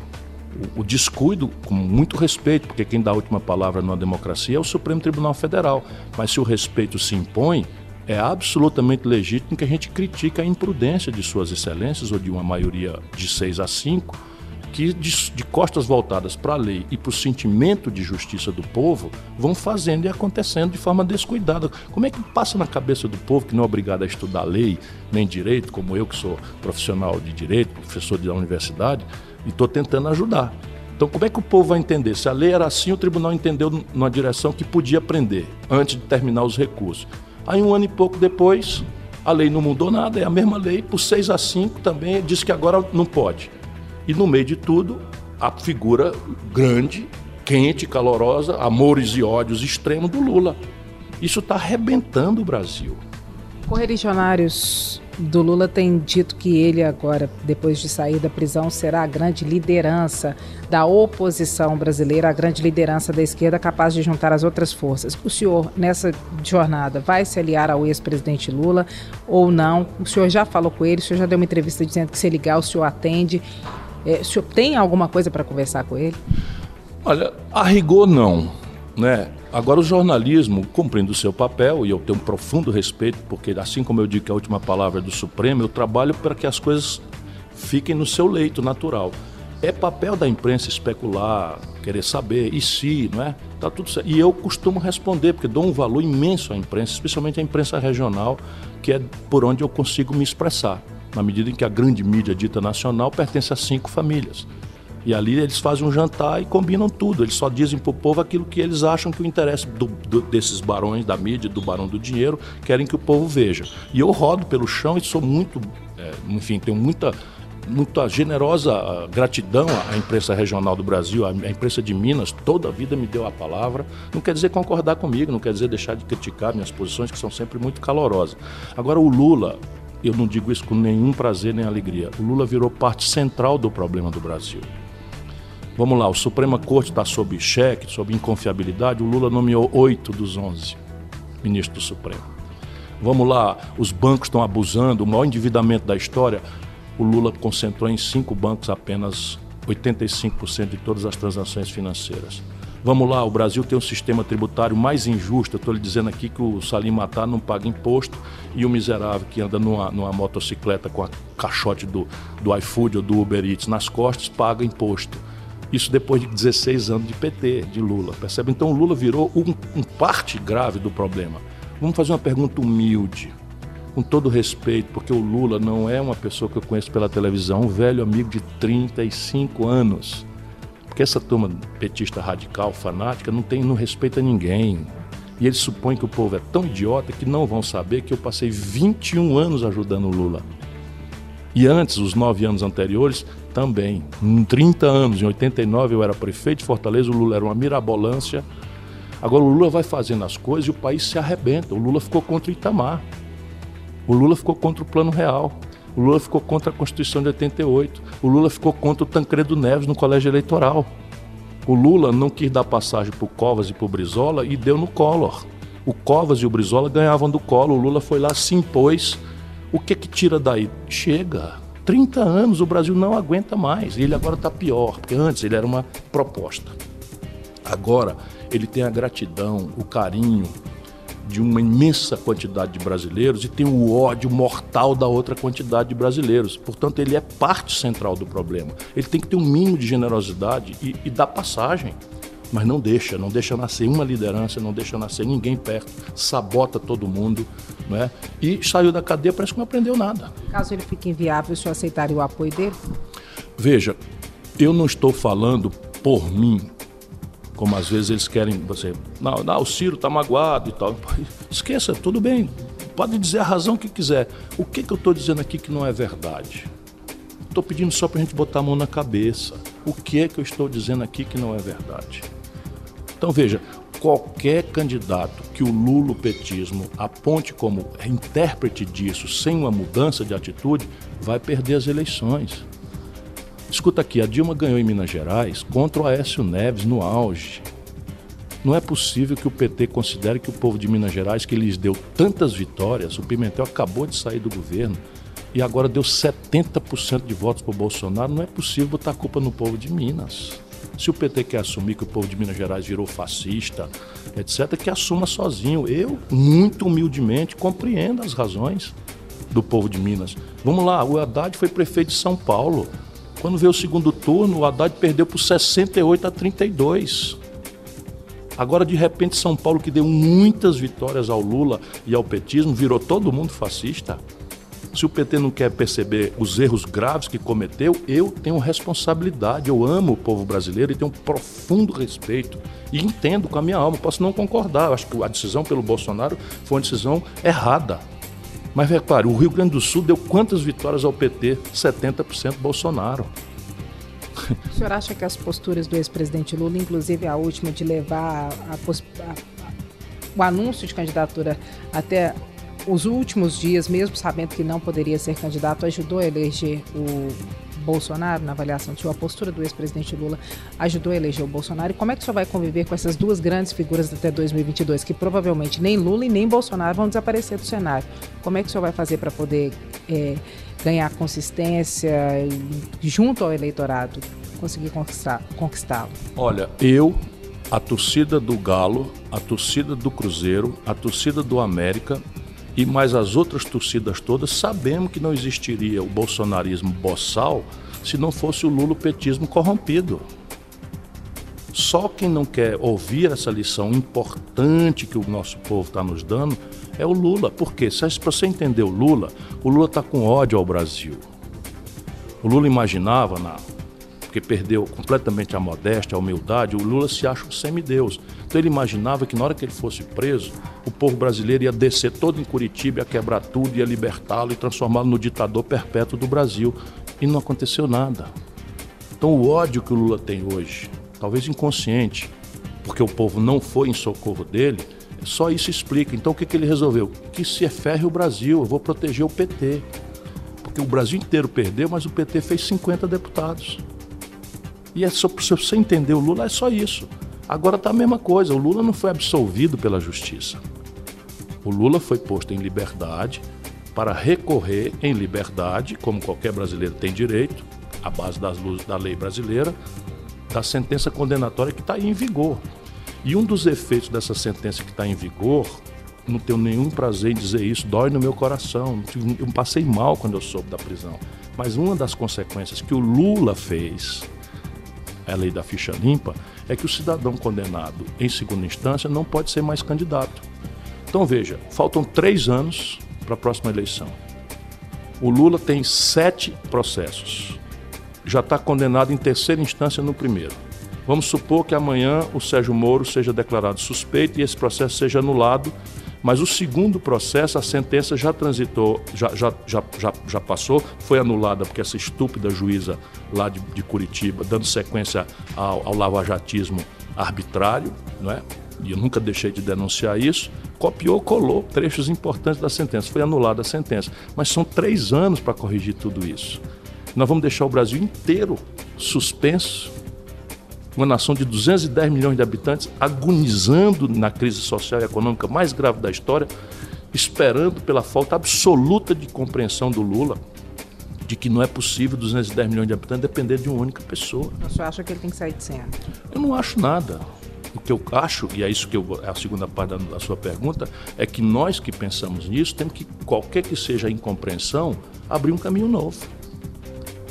[SPEAKER 3] O, o descuido, com muito respeito, porque quem dá a última palavra numa democracia é o Supremo Tribunal Federal. Mas se o respeito se impõe, é absolutamente legítimo que a gente critique a imprudência de Suas Excelências ou de uma maioria de 6 a 5 que, de, de costas voltadas para a lei e para o sentimento de justiça do povo, vão fazendo e acontecendo de forma descuidada. Como é que passa na cabeça do povo que não é obrigado a estudar lei, nem direito, como eu que sou profissional de direito, professor da universidade, e estou tentando ajudar. Então, como é que o povo vai entender? Se a lei era assim, o tribunal entendeu numa direção que podia prender, antes de terminar os recursos. Aí, um ano e pouco depois, a lei não mudou nada, é a mesma lei, por 6 a 5 também diz que agora não pode. E no meio de tudo, a figura grande, quente, calorosa, amores e ódios extremos do Lula. Isso está arrebentando o Brasil.
[SPEAKER 2] Correligionários do Lula têm dito que ele agora, depois de sair da prisão, será a grande liderança da oposição brasileira, a grande liderança da esquerda capaz de juntar as outras forças. O senhor, nessa jornada, vai se aliar ao ex-presidente Lula ou não? O senhor já falou com ele, o senhor já deu uma entrevista dizendo que se ligar, o senhor atende. É, o senhor tem alguma coisa para conversar com ele?
[SPEAKER 3] Olha, a rigor não. Né? Agora, o jornalismo, cumprindo o seu papel, e eu tenho um profundo respeito, porque assim como eu digo que a última palavra é do Supremo, eu trabalho para que as coisas fiquem no seu leito natural. É papel da imprensa especular, querer saber, e se, não é? Tá tudo certo. E eu costumo responder, porque dou um valor imenso à imprensa, especialmente à imprensa regional, que é por onde eu consigo me expressar na medida em que a grande mídia dita nacional pertence a cinco famílias. E ali eles fazem um jantar e combinam tudo. Eles só dizem para o povo aquilo que eles acham que o interesse do, do, desses barões da mídia, do barão do dinheiro, querem que o povo veja. E eu rodo pelo chão e sou muito, é, enfim, tenho muita, muita generosa ah, gratidão à imprensa regional do Brasil, à imprensa de Minas, toda a vida me deu a palavra. Não quer dizer concordar comigo, não quer dizer deixar de criticar minhas posições, que são sempre muito calorosas. Agora, o Lula eu não digo isso com nenhum prazer nem alegria, o Lula virou parte central do problema do Brasil. Vamos lá, o Suprema Corte está sob cheque, sob inconfiabilidade, o Lula nomeou oito dos onze ministros do Supremo. Vamos lá, os bancos estão abusando, o maior endividamento da história. O Lula concentrou em cinco bancos apenas 85% de todas as transações financeiras. Vamos lá, o Brasil tem um sistema tributário mais injusto. Estou lhe dizendo aqui que o Salim Matar não paga imposto e o miserável que anda numa, numa motocicleta com a caixote do, do iFood ou do Uber Eats nas costas paga imposto. Isso depois de 16 anos de PT, de Lula. Percebe? Então o Lula virou um, um parte grave do problema. Vamos fazer uma pergunta humilde, com todo respeito, porque o Lula não é uma pessoa que eu conheço pela televisão, um velho amigo de 35 anos. Porque essa turma petista radical, fanática, não, tem, não respeita ninguém. E eles supõem que o povo é tão idiota que não vão saber que eu passei 21 anos ajudando o Lula. E antes, os nove anos anteriores, também. Em 30 anos, em 89, eu era prefeito de Fortaleza, o Lula era uma mirabolância Agora o Lula vai fazendo as coisas e o país se arrebenta. O Lula ficou contra o Itamar. O Lula ficou contra o Plano Real. O Lula ficou contra a Constituição de 88. O Lula ficou contra o Tancredo Neves no colégio eleitoral. O Lula não quis dar passagem para o Covas e para o Brizola e deu no Collor. O Covas e o Brizola ganhavam do Collor. O Lula foi lá, se impôs. O que que tira daí? Chega. 30 anos, o Brasil não aguenta mais. E ele agora está pior, porque antes ele era uma proposta. Agora ele tem a gratidão, o carinho de uma imensa quantidade de brasileiros e tem o ódio mortal da outra quantidade de brasileiros. Portanto, ele é parte central do problema. Ele tem que ter um mínimo de generosidade e, e dar passagem. Mas não deixa, não deixa nascer uma liderança, não deixa nascer ninguém perto, sabota todo mundo, né? E saiu da cadeia, parece que não aprendeu nada.
[SPEAKER 2] Caso ele fique inviável, o senhor aceitaria o apoio dele?
[SPEAKER 3] Veja, eu não estou falando por mim, como às vezes eles querem você. Não, não o Ciro está magoado e tal. Esqueça, tudo bem. Pode dizer a razão que quiser. O que, que eu estou dizendo aqui que não é verdade? Estou pedindo só para a gente botar a mão na cabeça. O que é que eu estou dizendo aqui que não é verdade? Então veja, qualquer candidato que o lulopetismo aponte como intérprete disso sem uma mudança de atitude vai perder as eleições. Escuta aqui, a Dilma ganhou em Minas Gerais contra o Aécio Neves no auge. Não é possível que o PT considere que o povo de Minas Gerais, que lhes deu tantas vitórias, o Pimentel acabou de sair do governo e agora deu 70% de votos para o Bolsonaro, não é possível botar a culpa no povo de Minas. Se o PT quer assumir que o povo de Minas Gerais virou fascista, etc., que assuma sozinho. Eu, muito humildemente, compreendo as razões do povo de Minas. Vamos lá, o Haddad foi prefeito de São Paulo. Quando veio o segundo turno, o Haddad perdeu por 68 a 32. Agora, de repente, São Paulo, que deu muitas vitórias ao Lula e ao petismo, virou todo mundo fascista. Se o PT não quer perceber os erros graves que cometeu, eu tenho responsabilidade. Eu amo o povo brasileiro e tenho um profundo respeito. E entendo com a minha alma. Posso não concordar. Eu acho que a decisão pelo Bolsonaro foi uma decisão errada. Mas repare, o Rio Grande do Sul deu quantas vitórias ao PT? 70% Bolsonaro.
[SPEAKER 2] O senhor acha que as posturas do ex-presidente Lula, inclusive a última de levar a, a, a, o anúncio de candidatura até os últimos dias, mesmo sabendo que não poderia ser candidato, ajudou a eleger o Bolsonaro, na avaliação de sua postura do ex-presidente Lula, ajudou a eleger o Bolsonaro? E como é que o senhor vai conviver com essas duas grandes figuras até 2022, que provavelmente nem Lula e nem Bolsonaro vão desaparecer do cenário? Como é que o senhor vai fazer para poder é, ganhar consistência junto ao eleitorado, conseguir conquistá-lo?
[SPEAKER 3] Olha, eu, a torcida do Galo, a torcida do Cruzeiro, a torcida do América e mais as outras torcidas todas, sabemos que não existiria o bolsonarismo boçal se não fosse o lulopetismo corrompido. Só quem não quer ouvir essa lição importante que o nosso povo está nos dando é o Lula. Por quê? Se você entender o Lula, o Lula está com ódio ao Brasil. O Lula imaginava, na, porque perdeu completamente a modéstia, a humildade, o Lula se acha um semideus. Então ele imaginava que na hora que ele fosse preso, o povo brasileiro ia descer todo em Curitiba, ia quebrar tudo, ia libertá-lo e transformá-lo no ditador perpétuo do Brasil. E não aconteceu nada. Então o ódio que o Lula tem hoje, talvez inconsciente, porque o povo não foi em socorro dele, Só isso explica. Então o que, que ele resolveu? Que se ferre o Brasil, eu vou proteger o PT. Porque o Brasil inteiro perdeu, mas o PT fez 50 deputados. E é só, se você entender o Lula, é só isso. Agora está a mesma coisa, o Lula não foi absolvido pela justiça. O Lula foi posto em liberdade para recorrer em liberdade, como qualquer brasileiro tem direito, à base das luzes da lei brasileira, da sentença condenatória que está em vigor. E um dos efeitos dessa sentença que está em vigor, não tenho nenhum prazer em dizer isso, dói no meu coração. Eu passei mal quando eu soube da prisão. Mas uma das consequências que o Lula fez, a lei da ficha limpa, é que o cidadão condenado em segunda instância não pode ser mais candidato. Então veja, faltam três anos para a próxima eleição. O Lula tem sete processos. Já está condenado em terceira instância no primeiro. Vamos supor que amanhã o Sérgio Moro seja declarado suspeito e esse processo seja anulado, mas o segundo processo, a sentença já transitou, já, já, já, já, já passou, foi anulada porque essa estúpida juíza lá de, de Curitiba, dando sequência ao, ao lavajatismo arbitrário, não é? e eu nunca deixei de denunciar isso, copiou, colou trechos importantes da sentença. Foi anulada a sentença. Mas são três anos para corrigir tudo isso. Nós vamos deixar o Brasil inteiro suspenso uma nação de 210 milhões de habitantes agonizando na crise social e econômica mais grave da história, esperando pela falta absoluta de compreensão do Lula de que não é possível 210 milhões de habitantes depender de uma única pessoa.
[SPEAKER 2] Você acha que ele tem que sair de cena?
[SPEAKER 3] Eu não acho nada. O que eu acho, e é isso que eu, é a segunda parte da, da sua pergunta, é que nós que pensamos nisso temos que, qualquer que seja a incompreensão, abrir um caminho novo.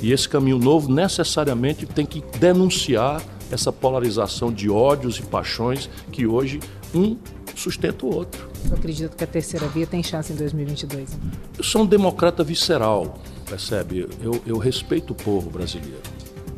[SPEAKER 3] E esse caminho novo necessariamente tem que denunciar essa polarização de ódios e paixões que hoje um sustenta o outro.
[SPEAKER 2] Eu acredito que a terceira via tem chance em 2022.
[SPEAKER 3] Eu sou um democrata visceral, percebe? Eu, eu respeito o povo brasileiro.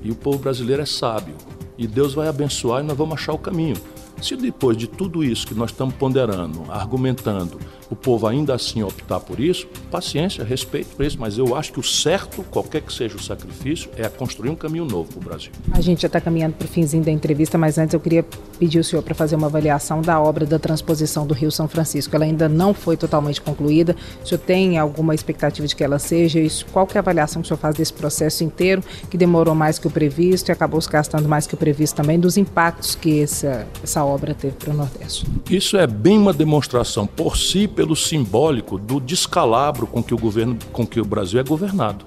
[SPEAKER 3] E o povo brasileiro é sábio. E Deus vai abençoar e nós vamos achar o caminho. Se depois de tudo isso que nós estamos ponderando, argumentando, o povo ainda assim optar por isso, paciência, respeito por isso, mas eu acho que o certo, qualquer que seja o sacrifício, é construir um caminho novo para o Brasil.
[SPEAKER 2] A gente já está caminhando para o finzinho da entrevista, mas antes eu queria pedir o senhor para fazer uma avaliação da obra da transposição do Rio São Francisco. Ela ainda não foi totalmente concluída. O senhor tem alguma expectativa de que ela seja? Isso, qual que é a avaliação que o senhor faz desse processo inteiro, que demorou mais que o previsto e acabou se gastando mais que o previsto também, dos impactos que essa, essa obra teve para o Nordeste?
[SPEAKER 3] Isso é bem uma demonstração por si, pelo simbólico do descalabro com que o governo, com que o Brasil é governado.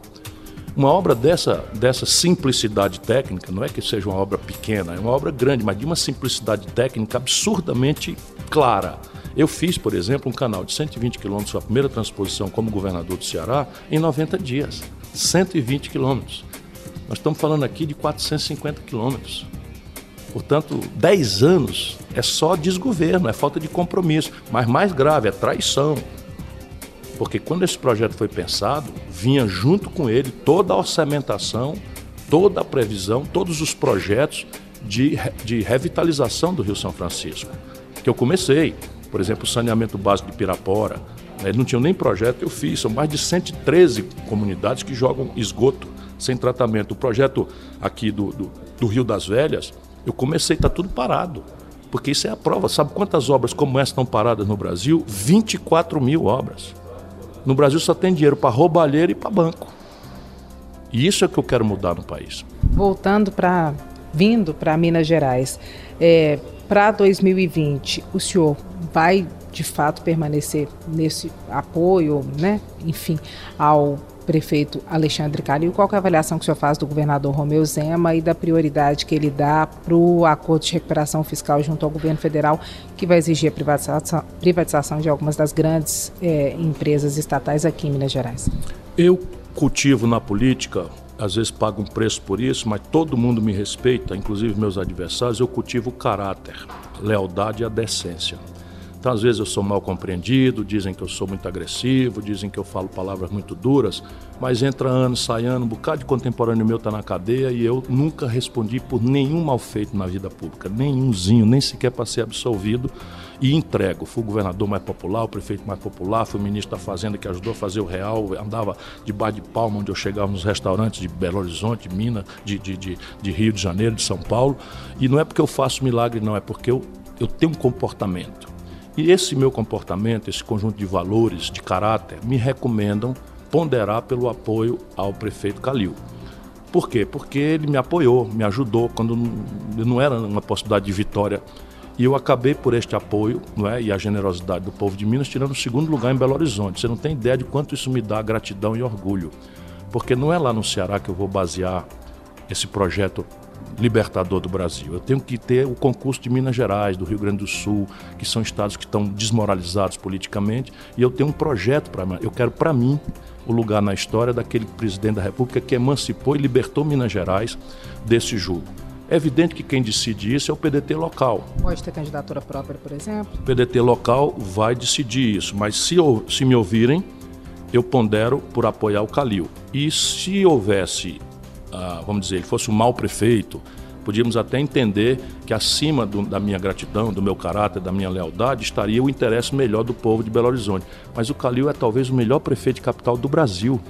[SPEAKER 3] Uma obra dessa, dessa simplicidade técnica, não é que seja uma obra pequena, é uma obra grande, mas de uma simplicidade técnica absurdamente clara. Eu fiz, por exemplo, um canal de 120 quilômetros, a primeira transposição como governador do Ceará, em 90 dias. 120 quilômetros. Nós estamos falando aqui de 450 quilômetros. Portanto, 10 anos é só desgoverno, é falta de compromisso. Mas mais grave, é traição. Porque quando esse projeto foi pensado, vinha junto com ele toda a orçamentação, toda a previsão, todos os projetos de, de revitalização do Rio São Francisco. Que eu comecei, por exemplo, o saneamento básico de Pirapora. Né? Não tinha nem projeto eu fiz, são mais de 113 comunidades que jogam esgoto sem tratamento. O projeto aqui do, do, do Rio das Velhas, eu comecei, está tudo parado. Porque isso é a prova. Sabe quantas obras como essa estão paradas no Brasil? 24 mil obras. No Brasil só tem dinheiro para roubalheira e para banco. E isso é que eu quero mudar no país.
[SPEAKER 2] Voltando para. vindo para Minas Gerais. É, para 2020, o senhor vai de fato permanecer nesse apoio, né? enfim, ao prefeito Alexandre Calil, qual é a avaliação que o senhor faz do governador Romeu Zema e da prioridade que ele dá para o acordo de recuperação fiscal junto ao governo federal, que vai exigir a privatização, privatização de algumas das grandes é, empresas estatais aqui em Minas Gerais?
[SPEAKER 3] Eu cultivo na política, às vezes pago um preço por isso, mas todo mundo me respeita, inclusive meus adversários, eu cultivo o caráter, lealdade e a decência. Então, às vezes eu sou mal compreendido, dizem que eu sou muito agressivo, dizem que eu falo palavras muito duras, mas entra ano, sai ano, um bocado de contemporâneo meu está na cadeia e eu nunca respondi por nenhum mal feito na vida pública, nenhumzinho, nem sequer para ser absolvido e entrego. Fui o governador mais popular, o prefeito mais popular, fui o ministro da Fazenda que ajudou a fazer o real, andava de bar de palma onde eu chegava nos restaurantes de Belo Horizonte, de Minas, de, de, de, de Rio de Janeiro, de São Paulo. E não é porque eu faço milagre, não, é porque eu, eu tenho um comportamento E esse meu comportamento, esse conjunto de valores, de caráter, me recomendam ponderar pelo apoio ao prefeito Calil. Por quê? Porque ele me apoiou, me ajudou quando não era uma possibilidade de vitória. E eu acabei por este apoio não é, e a generosidade do povo de Minas tirando o segundo lugar em Belo Horizonte. Você não tem ideia de quanto isso me dá gratidão e orgulho. Porque não é lá no Ceará que eu vou basear esse projeto libertador do Brasil. Eu tenho que ter o concurso de Minas Gerais, do Rio Grande do Sul, que são estados que estão desmoralizados politicamente, e eu tenho um projeto para eu quero para mim o lugar na história daquele presidente da República que emancipou e libertou Minas Gerais desse jugo. É evidente que quem decide isso é o PDT local.
[SPEAKER 2] Pode ter candidatura própria, por exemplo? O
[SPEAKER 3] PDT local vai decidir isso, mas se, se me ouvirem, eu pondero por apoiar o Calil. E se houvesse vamos dizer, ele fosse um mau prefeito, podíamos até entender que acima do, da minha gratidão, do meu caráter, da minha lealdade, estaria o interesse melhor do povo de Belo Horizonte. Mas o Calil é talvez o melhor prefeito de capital do Brasil.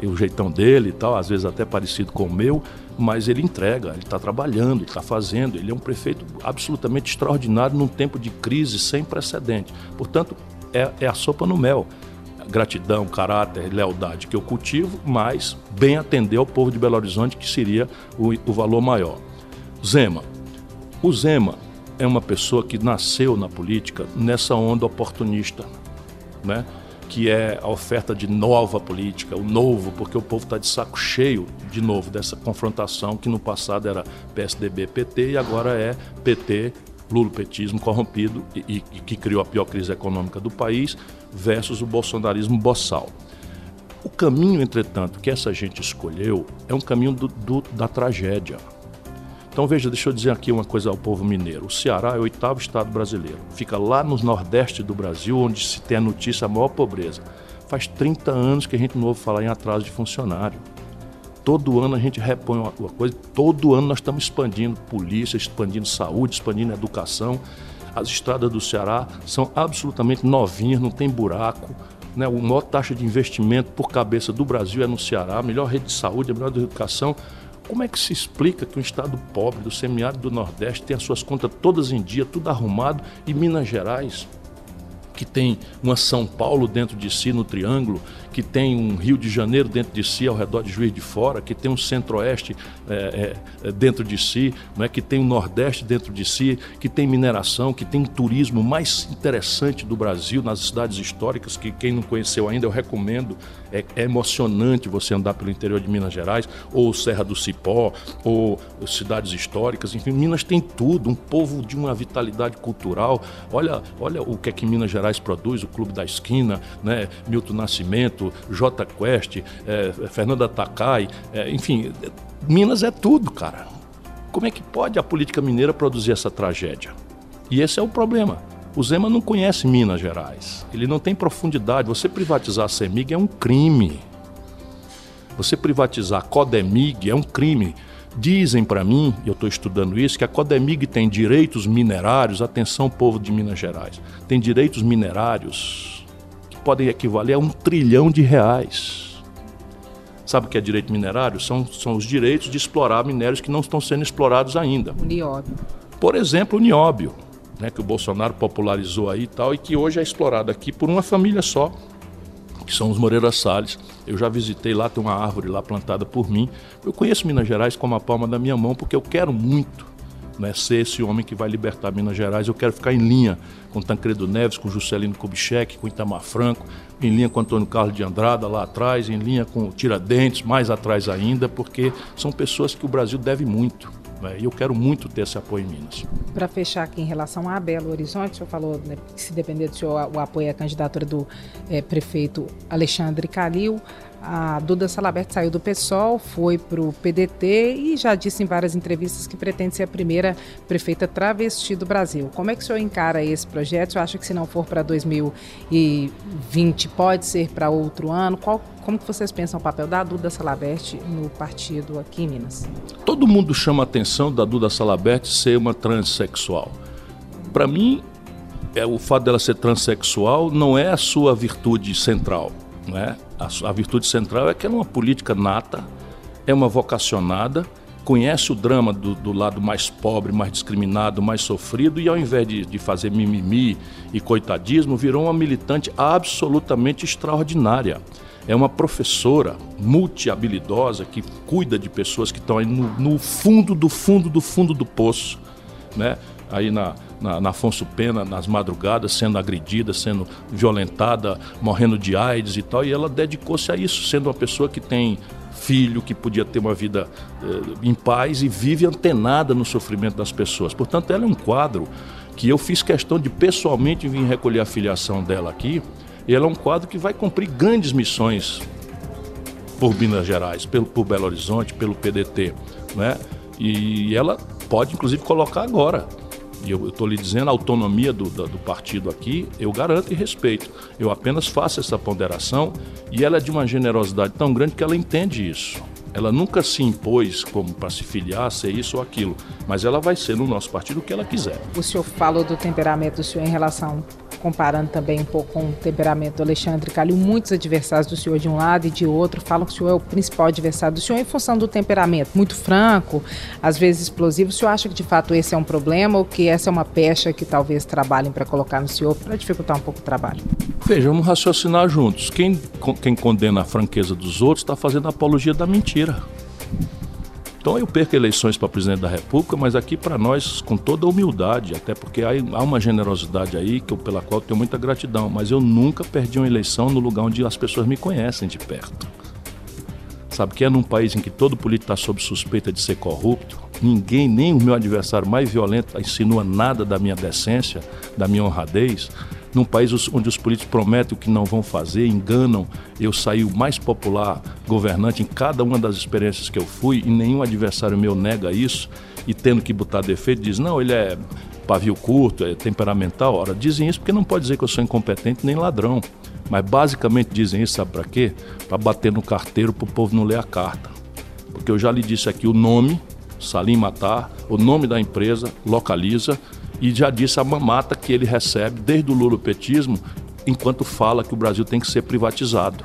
[SPEAKER 3] E o jeitão dele e tal, às vezes até parecido com o meu, mas ele entrega, ele está trabalhando, ele está fazendo. Ele é um prefeito absolutamente extraordinário num tempo de crise sem precedente. Portanto, é, é a sopa no mel gratidão, caráter, lealdade que eu cultivo, mas bem atender ao povo de Belo Horizonte, que seria o, o valor maior. Zema. O Zema é uma pessoa que nasceu na política nessa onda oportunista, né? que é a oferta de nova política, o novo, porque o povo está de saco cheio, de novo, dessa confrontação que no passado era PSDB-PT e agora é PT lulopetismo corrompido e, e, que criou a pior crise econômica do país, versus o bolsonarismo boçal. O caminho, entretanto, que essa gente escolheu é um caminho do, do, da tragédia. Então veja, deixa eu dizer aqui uma coisa ao povo mineiro. O Ceará é o oitavo estado brasileiro. Fica lá no nordeste do Brasil, onde se tem a notícia maior pobreza. Faz 30 anos que a gente não ouve falar em atraso de funcionário. Todo ano a gente repõe uma, coisa, todo ano nós estamos expandindo polícia, expandindo saúde, expandindo educação. As estradas do Ceará são absolutamente novinhas, não tem buraco. Né? A maior taxa de investimento por cabeça do Brasil é no Ceará, a melhor rede de saúde, a melhor de educação. Como é que se explica que um estado pobre do semiárido do Nordeste tem as suas contas todas em dia, tudo arrumado, e Minas Gerais, que tem uma São Paulo dentro de si no Triângulo, que tem um Rio de Janeiro dentro de si, ao redor de Juiz de Fora, que tem um Centro-Oeste é, é, dentro de si, é que tem um Nordeste dentro de si, que tem mineração, que tem um turismo mais interessante do Brasil nas cidades históricas, que quem não conheceu ainda eu recomendo. É, é emocionante você andar pelo interior de Minas Gerais, ou Serra do Cipó, ou cidades históricas, enfim, Minas tem tudo, um povo de uma vitalidade cultural. Olha, olha o que é que Minas Gerais produz, o Clube da Esquina, né, Milton Nascimento, J Quest, é, Fernanda Takai, é, enfim, Minas é tudo, cara. Como é que pode a política mineira produzir essa tragédia? E esse é o problema. O Zema não conhece Minas Gerais. Ele não tem profundidade. Você privatizar a CEMIG é um crime. Você privatizar a Codemig é um crime. Dizem para mim, e eu estou estudando isso, que a Codemig tem direitos minerários, atenção povo de Minas Gerais, tem direitos minerários podem equivaler a um trilhão de reais. Sabe o que é direito minerário? São, são os direitos de explorar minérios que não estão sendo explorados ainda.
[SPEAKER 2] O nióbio.
[SPEAKER 3] Por exemplo, o nióbio, né, que o Bolsonaro popularizou aí e tal, e que hoje é explorado aqui por uma família só, que são os Moreira Salles. Eu já visitei lá, tem uma árvore lá plantada por mim. Eu conheço Minas Gerais como a palma da minha mão, porque eu quero muito né, ser esse homem que vai libertar Minas Gerais. Eu quero ficar em linha com Tancredo Neves, com Juscelino Kubitschek, com Itamar Franco, em linha com Antônio Carlos de Andrada lá atrás, em linha com Tiradentes, mais atrás ainda, porque são pessoas que o Brasil deve muito. Né, e eu quero muito ter esse apoio em Minas.
[SPEAKER 2] Para fechar aqui em relação a Belo Horizonte, o senhor falou né, que se depender do senhor o apoio à candidatura do é, prefeito Alexandre Calil. A Duda Salabert saiu do PSOL, foi para o PDT e já disse em várias entrevistas que pretende ser a primeira prefeita travesti do Brasil. Como é que o senhor encara esse projeto? O senhor acha que se não for para 2020, pode ser para outro ano? Qual, como que vocês pensam o papel da Duda Salabert no partido aqui em Minas?
[SPEAKER 3] Todo mundo chama a atenção da Duda Salabert ser uma transexual. Para mim, é, o fato dela ser transexual não é a sua virtude central. Não é? a, a virtude central é que ela é uma política nata, é uma vocacionada conhece o drama do, do, lado mais pobre, mais discriminado, mais sofrido, e ao invés de, de fazer mimimi e coitadismo, virou uma militante absolutamente extraordinária. É uma professora multi-habilidosa que cuida de pessoas que estão aí no, no fundo do fundo do fundo do poço, né? aí na, na, na, Afonso Pena, nas madrugadas, sendo agredida, sendo violentada, morrendo de AIDS e tal, e ela dedicou-se a isso, sendo uma pessoa que tem filho que podia ter uma vida eh, em paz e vive antenada no sofrimento das pessoas. Portanto, ela é um quadro que eu fiz questão de pessoalmente vir recolher a filiação dela aqui. E ela é um quadro que vai cumprir grandes missões por Minas Gerais, pelo, por Belo Horizonte, pelo PDT. Né? E ela pode, inclusive, colocar agora e eu estou lhe dizendo, a autonomia do, do, do, partido aqui, eu garanto e respeito. Eu apenas faço essa ponderação e ela é de uma generosidade tão grande que ela entende isso. Ela nunca se impôs como para se filiar, ser isso ou aquilo, mas ela vai ser no nosso partido o que ela quiser.
[SPEAKER 2] O senhor falou do temperamento do senhor em relação comparando também um pouco com o temperamento do Alexandre Calil, muitos adversários do senhor de um lado e de outro falam que o senhor é o principal adversário do senhor em função do temperamento, muito franco, às vezes explosivo. O senhor acha que de fato esse é um problema ou que essa é uma pecha que talvez trabalhem para colocar no senhor para dificultar um pouco o trabalho?
[SPEAKER 3] Veja, vamos raciocinar juntos. Quem, quem condena a franqueza dos outros está fazendo apologia da mentira. Então eu perco eleições para presidente da República, mas aqui para nós, com toda humildade, até porque há uma generosidade aí que eu, pela qual eu tenho muita gratidão, mas eu nunca perdi uma eleição no lugar onde as pessoas me conhecem de perto. Sabe que é num país em que todo político está sob suspeita de ser corrupto, ninguém, nem o meu adversário mais violento, insinua nada da minha decência, da minha honradez num país onde os políticos prometem o que não vão fazer, enganam. Eu saí o mais popular governante em cada uma das experiências que eu fui e nenhum adversário meu nega isso e tendo que botar defeito diz, não, ele é pavio curto, é temperamental. Ora, dizem isso porque não pode dizer que eu sou incompetente nem ladrão. Mas basicamente dizem isso, sabe para quê? Para bater no carteiro para o povo não ler a carta. Porque eu já lhe disse aqui o nome, Salim Matar, o nome da empresa, localiza, e já disse a mamata que ele recebe desde o lulopetismo, enquanto fala que o Brasil tem que ser privatizado.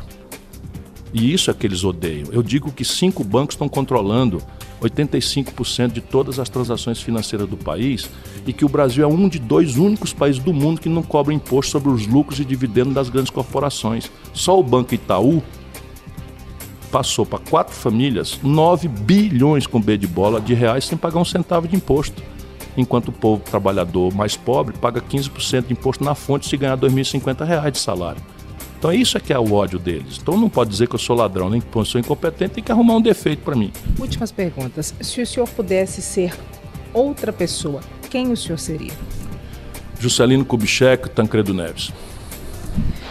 [SPEAKER 3] E isso é que eles odeiam. Eu digo que cinco bancos estão controlando 85% de todas as transações financeiras do país e que o Brasil é um de dois únicos países do mundo que não cobra imposto sobre os lucros e dividendos das grandes corporações. Só o Banco Itaú passou para quatro famílias 9 bilhões com B de bola de reais sem pagar um centavo de imposto enquanto o povo trabalhador mais pobre paga 15% de imposto na fonte se ganhar R$ 2.050 de salário. Então isso é que é o ódio deles. Então não pode dizer que eu sou ladrão, nem que eu sou incompetente, tem que arrumar um defeito para mim.
[SPEAKER 2] Últimas perguntas. Se o senhor pudesse ser outra pessoa, quem o senhor seria?
[SPEAKER 3] Juscelino Kubitschek, Tancredo Neves.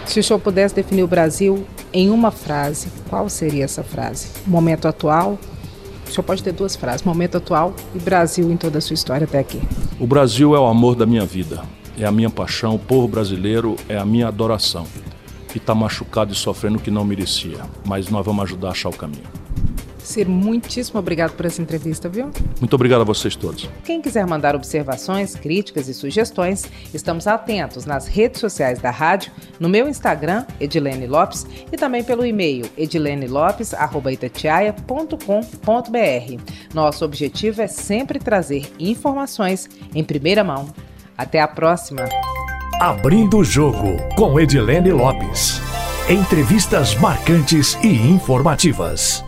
[SPEAKER 2] Se o senhor pudesse definir o Brasil em uma frase, qual seria essa frase? Momento atual, o senhor pode ter duas frases: momento atual e Brasil em toda a sua história até aqui.
[SPEAKER 3] O Brasil é o amor da minha vida, é a minha paixão, o povo brasileiro é a minha adoração. E está machucado e sofrendo o que não merecia, mas nós vamos ajudar a achar o caminho.
[SPEAKER 2] Cir, muitíssimo obrigado por essa entrevista, viu?
[SPEAKER 3] Muito obrigado a vocês todos.
[SPEAKER 2] Quem quiser mandar observações, críticas e sugestões, estamos atentos nas redes sociais da rádio, no meu Instagram, Edilene Lopes, e também pelo e-mail edilenelopes.itatiaia.com.br. Nosso objetivo é sempre trazer informações em primeira mão. Até a próxima!
[SPEAKER 1] Abrindo o jogo com Edilene Lopes. Entrevistas marcantes e informativas.